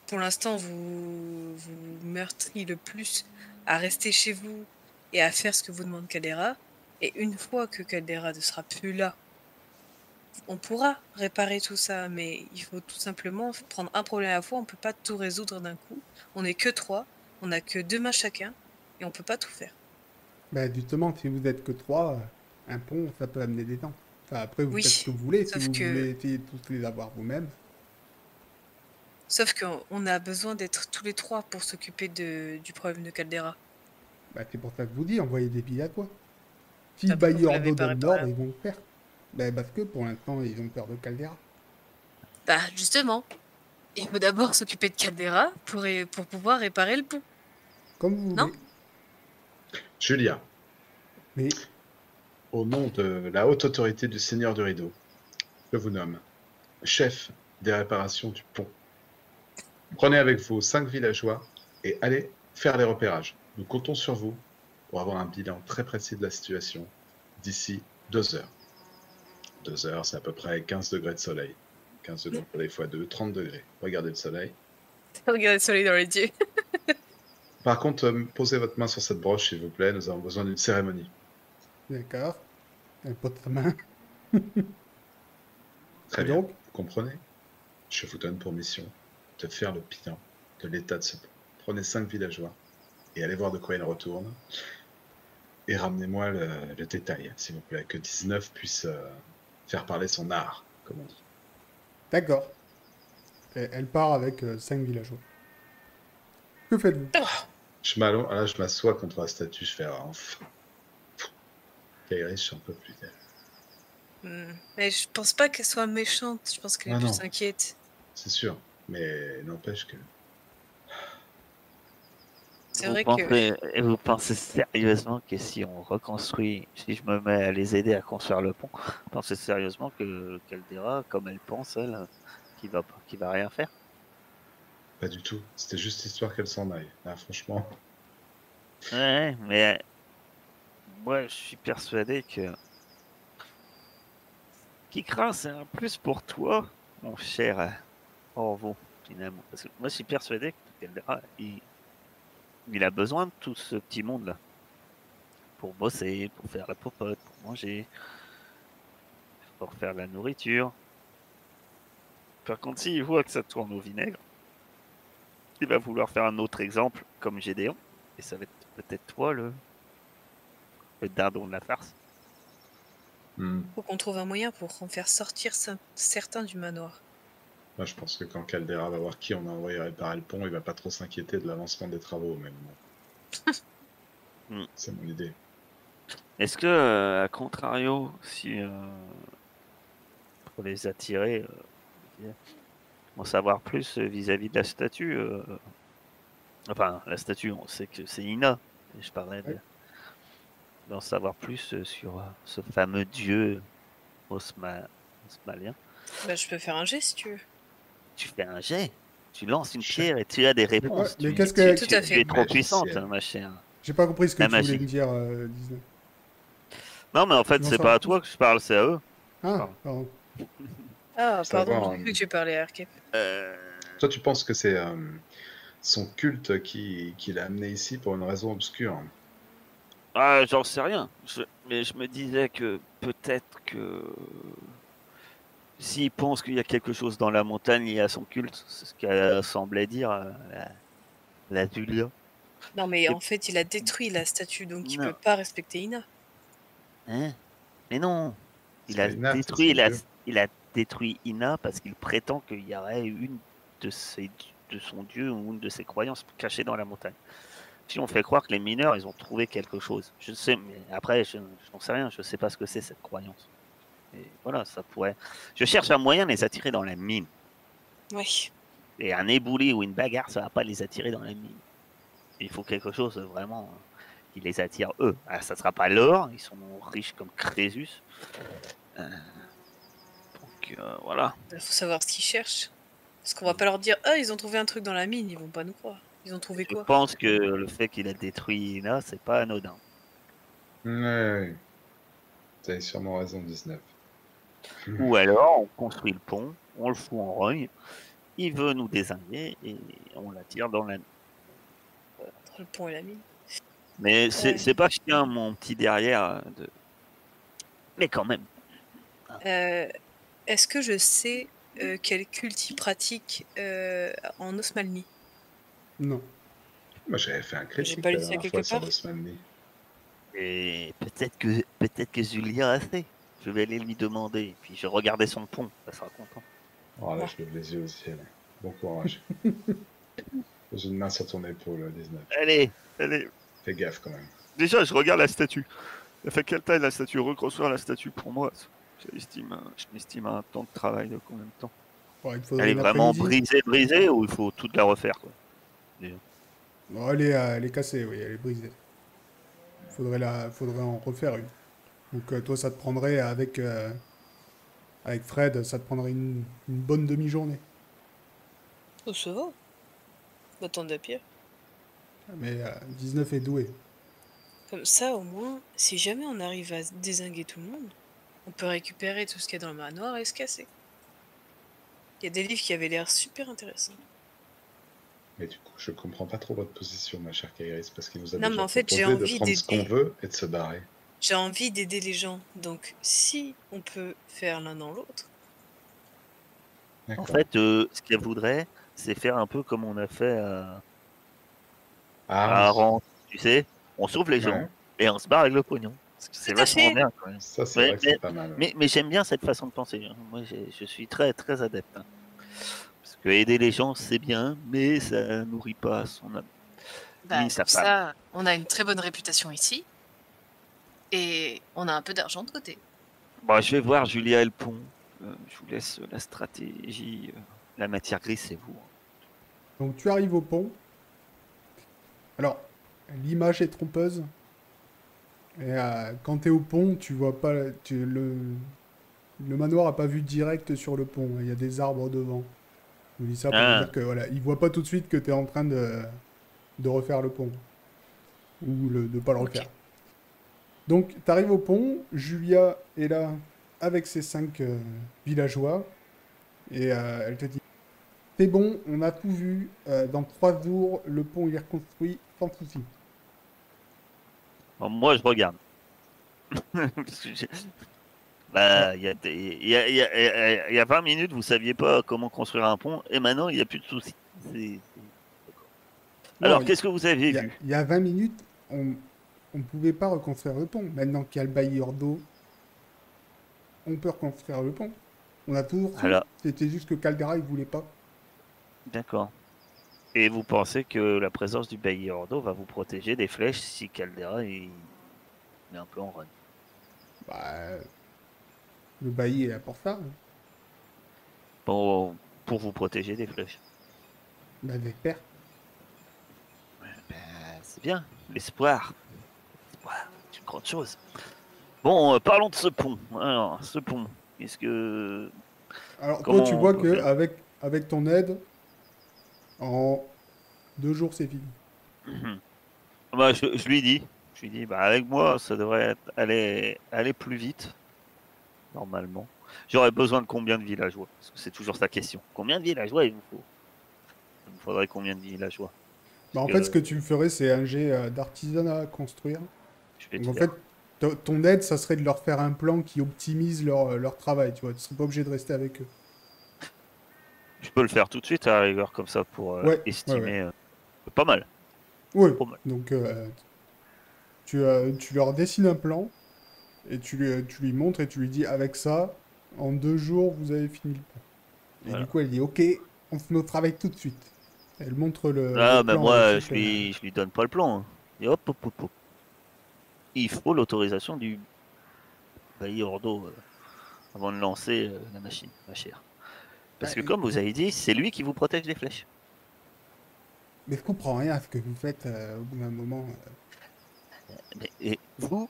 pour l'instant, vous, vous meurtrit le plus à rester chez vous et à faire ce que vous demande Caldera. Et une fois que Caldera ne sera plus là, on pourra réparer tout ça, mais il faut tout simplement prendre un problème à la fois. On peut pas tout résoudre d'un coup. On n'est que trois, on n'a que deux mains chacun et on peut pas tout faire. Bah, justement, si vous êtes que trois, euh, un pont, ça peut amener des temps. Enfin, après, vous Oui, faites ce que vous voulez. Si vous que- voulez essayer de tous les avoir vous-même. Sauf qu'on on a besoin d'être tous les trois pour s'occuper de, du problème de Caldera. Bah, c'est pour ça que je vous dis, envoyez des villageois. Si Ah, le pourquoi bailli vous l'avez Ordo donne l'ordre, ils vont le faire. Bah, parce que pour l'instant, ils ont peur de Caldera. Bah justement, il faut d'abord s'occuper de Caldera pour, pour pouvoir réparer le pont. Comme vous Non. voulez. Julia, au nom de la haute autorité du Seigneur du Rideau, je vous nomme chef des réparations du pont. Prenez avec vous cinq villageois et allez faire les repérages. Nous comptons sur vous pour avoir un bilan très précis de la situation d'ici deux heures. Deux heures, c'est à peu près 15 degrés de soleil. 15 degrés de soleil x 2, 30 degrés. Regardez le soleil. Regardez le soleil dans les yeux. Par contre, euh, posez votre main sur cette broche, s'il vous plaît. Nous avons besoin d'une cérémonie. d'accord. Elle pose sa main. Très Et bien. donc, Vous comprenez? Je vous donne pour mission de faire le bilan de l'état de ce pont. Prenez cinq villageois et allez voir de quoi il retourne. Et ramenez-moi le, le détail, s'il vous plaît, que 19 puisse euh, faire parler son art, comme on dit. d'accord. Et elle part avec euh, cinq villageois. Que faites-vous? Je m'allonge, là, je m'assois contre la statue, je fais ah, enfin. Kairis, je suis un peu plus d'elle. Hmm. Mais je pense pas qu'elle soit méchante, je pense qu'elle est Ah non. plus inquiète. C'est sûr, mais n'empêche que. C'est vrai que pensez, et vous pensez sérieusement que si on reconstruit, si je me mets à les aider à construire le pont, vous pensez sérieusement que Caldera, comme elle pense, elle, qui va, qui va rien faire? Pas du tout. C'était juste histoire qu'elle s'en aille. Là, franchement. Ouais, mais moi je suis persuadé que. Qui craint, c'est un plus pour toi, mon cher euh, Orvo, finalement. Parce que moi je suis persuadé que Caldera, il, il a besoin de tout ce petit monde-là. Pour bosser, pour faire la popote, pour manger, pour faire la nourriture. Par contre, s'il voit que ça tourne au vinaigre, il va vouloir faire un autre exemple, comme Gédéon. Et ça va être peut-être toi le, le dardon de la farce. hmm, faut qu'on trouve un moyen pour en faire sortir cer- certains du manoir. Moi, je pense que quand Caldera va voir qui on a envoyé réparer le pont, il va pas trop s'inquiéter de l'avancement des travaux, bon. Hmm. C'est mon idée. Est-ce que, euh, à contrario, si euh, pour les attirer. Euh, en savoir plus vis-à-vis de la statue. Enfin, la statue, on sait que c'est Ina. Je parlais d'en savoir plus sur ce fameux dieu osmalien. Bah, je peux faire un jet si tu veux. Tu fais un jet? Tu lances une pierre et tu as des réponses. Mais, qu'est-ce que tu, tu, es trop puissante, ma chère. J'ai pas compris ce que tu voulais me dire, euh, Non, mais en fait, c'est pas à toi que je parle, c'est à eux. Ah, pardon. Ah, pardon, j'ai cru que tu parlais à Arke. Euh... Toi, tu penses que c'est euh, son culte qui, qui l'a amené ici pour une raison obscure? Ah, j'en sais rien. Mais je me disais que peut-être que s'il pense qu'il y a quelque chose dans la montagne lié à son culte, c'est ce qu'elle semblait dire la, la Julia. Non, mais en fait, il a détruit la statue, donc il ne peut pas respecter Ina. Hein? Mais non il a, détruit la, il a détruit Ina parce qu'il prétend qu'il y aurait une de, ses, de son dieu ou une de ses croyances cachée dans la montagne. Si on fait croire que les mineurs, ils ont trouvé quelque chose. Je sais, mais après, je n'en sais rien. Je ne sais pas ce que c'est cette croyance. Et voilà, ça pourrait. Je cherche un moyen de les attirer dans la mine. Oui. Et un éboulis ou une bagarre, ça va pas les attirer dans la mine. Il faut quelque chose vraiment qui les attire eux. Ah, ça sera pas l'or, ils sont riches comme Crésus. Euh, donc euh, voilà. Il faut savoir ce qu'ils cherchent. Parce qu'on va pas leur dire, ah, ils ont trouvé un truc dans la mine, ils vont pas nous croire. Ils ont trouvé quoi Je pense que le fait qu'il a détruit là, c'est pas anodin. Ouais. T'as sûrement raison, 19. Ou alors, on construit le pont, on le fout en rogne, il veut nous désigner et on l'attire dans la Entre le pont et la mine. Mais c'est pas chien, mon petit derrière. De... Mais quand même. Euh, est-ce que je sais euh, quel culte il pratique en Osmalnie Non. Moi j'avais fait un critique pas lu ça quelque part. Et peut-être que peut-être que Julia a fait. Je vais aller lui demander. Et puis je regardais son pont, ça sera content. Oh là, je lève les yeux au ciel. Bon courage. J'ai une main sur ton épaule, 19. Allez, allez. Fais gaffe quand même. Déjà, je regarde la statue. Elle fait quelle taille la statue? Reconstruire la statue pour moi, je m'estime un temps de travail de combien de temps Elle est vraiment brisée, brisée ou il faut toute la refaire quoi non, elle, est, euh, elle est cassée, oui, elle est brisée. Faudrait, la, faudrait en refaire une. Donc euh, toi, ça te prendrait avec, euh, avec Fred, ça te prendrait une, une bonne demi-journée. Oh, ça va. Attends de pire. Mais 19 est doué. Comme ça, au moins, si jamais on arrive à désinguer tout le monde, on peut récupérer tout ce qu'il y a dans le manoir et se casser. Il y a des livres qui avaient l'air super intéressants. Mais du coup, je comprends pas trop votre position, ma chère Kairis, parce qu'il nous a non, déjà mais en fait, j'ai envie de prendre ce qu'on veut et de se barrer. J'ai envie d'aider les gens, donc si on peut faire l'un dans l'autre. En fait, euh, ce qu'elle voudrait, c'est faire un peu comme on a fait à, ah, tu sais, on sauve les gens et on se barre avec le pognon. C'est vachement bien. Ça, c'est vrai mais, pas mal. Mais, j'aime bien cette façon de penser. Hein. Moi, je suis très, très adepte. Hein. Parce que aider les gens, c'est bien, mais ça nourrit pas son âme. Bah, ça, on a une très bonne réputation ici. Et on a un peu d'argent de côté. Bon, je vais voir Julia et le pont. Euh, je vous laisse la stratégie. Euh, la matière grise, c'est vous. Donc tu arrives au pont. Alors, l'image est trompeuse. Et euh, quand tu es au pont, tu vois pas. Tu, le, le manoir a pas vu direct sur le pont. Il y a des arbres devant. Je dis ça pour ah. dire que voilà, il voit pas tout de suite que tu es en train de, de refaire le pont. Ou le, de pas le refaire. Donc, tu arrives au pont. Julia est là avec ses cinq euh, villageois. Et euh, elle te dit c'est bon, on a tout vu. Dans trois jours, le pont est reconstruit sans souci. Moi, je regarde. bah, il y, y, a 20 minutes, vous saviez pas comment construire un pont, et maintenant, il n'y a plus de soucis. Alors, qu'est-ce que vous avez vu? Il y a 20 minutes, on ne pouvait pas reconstruire le pont. Maintenant qu'il y a le bailleur d'eau, on peut reconstruire le pont. On a toujours C'était juste que Caldera, il voulait pas. D'accord. Et vous pensez que la présence du bailli d'eau va vous protéger des flèches si Caldera est, un peu en run? Bah, le bailli est là pour ça. Hein. pour, pour vous protéger des flèches. Bah, j'espère. Ben, c'est bien, l'espoir. L'espoir, c'est une grande chose. Bon, euh, parlons de ce pont. Alors, ce pont, est-ce que... Alors, Comment toi, tu vois on peut que faire? avec, avec ton aide, en deux jours, c'est fini. Mhm. Bah, je, je lui dis, je lui dis, bah, avec moi, ça devrait être- aller, aller plus vite, normalement. J'aurais besoin de combien de villageois? Parce que c'est toujours sa question. Combien de villageois il vous faut? Il vous faudrait combien de villageois? Bah, en que- fait, ce que tu me ferais, c'est un jet euh, d'artisanat à construire. Je vais Donc, te en faire. fait, to- ton aide, ça serait de leur faire un plan qui optimise leur, euh, leur travail, tu vois. Tu serais pas obligé de rester avec eux. Je peux le faire tout de suite à la rigueur comme ça pour euh, Ouais, ouais, estimer. euh, pas mal. Pas mal. Donc, euh, tu, tu leur dessines un plan et tu lui, tu lui montres et tu lui dis avec ça, en deux jours, vous avez fini le plan. Et Voilà. du coup, elle dit ok, on se met au travail tout de suite. Elle montre le. Ah, mais plan moi, je lui, je lui donne pas le plan. hein. Et hop, hop, hop, hop. Il faut l'autorisation du d'eau euh, avant de lancer euh, la machine, ma chère. Parce que Bah, comme vous avez dit, c'est lui qui vous protège des flèches. Mais je comprends rien à ce que vous faites euh, au bout d'un moment. euh. Mais, et vous?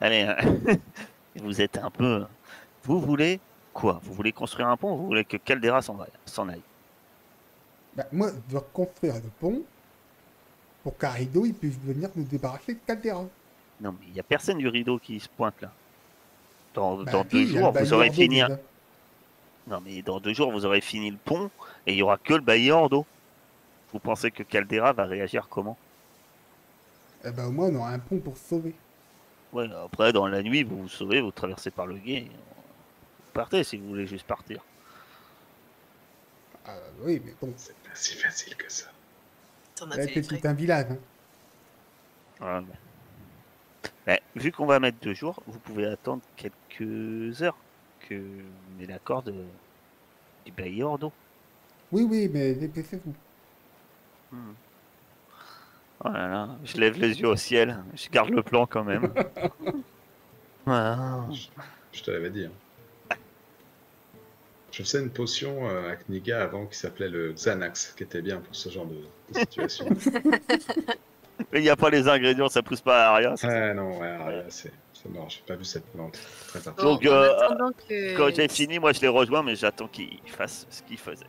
Allez, hein. vous êtes un peu... Vous voulez quoi? Vous voulez construire un pont? Ou Vous voulez que Caldera s'en aille, Bah, moi, je dois construire le pont pour qu'Arido il puisse venir nous débarrasser de Caldera. Non, mais il n'y a personne du rideau qui se pointe là. Dans, Bah, dans oui, deux jours, vous aurez fini... un- déjà. Non, mais dans deux jours, vous aurez fini le pont et il y aura que le bailleur d'eau. Vous pensez que Caldera va réagir comment? Eh ben, au moins, on aura un pont pour sauver. Ouais, après, dans la nuit, vous vous sauvez, vous traversez par le guet. et Vous partez si vous voulez juste partir. Ah, oui, mais bon, C'est pas si facile que ça. T'en as fait un village. hein. Ouais, mais- Mais vu qu'on va mettre deux jours, vous pouvez attendre quelques heures que on ait l'accord de... du bailleur d'eau. Oui, oui, mais dépêchez-vous. Hmm. Oh là là, je lève les yeux au ciel, je garde le plan quand même. Je te l'avais dit. hein. Je faisais une potion euh, à Kniga avant qui s'appelait le Xanax, qui était bien pour ce genre de, de situation. Mais il n'y a pas les ingrédients, ça pousse pas à rien. ça. ah non, ouais, ouais, c'est mort, j'ai pas vu cette plante. Très. Donc, euh, que... Quand j'ai fini, moi je les rejoins, mais j'attends qu'ils fassent ce qu'ils faisaient.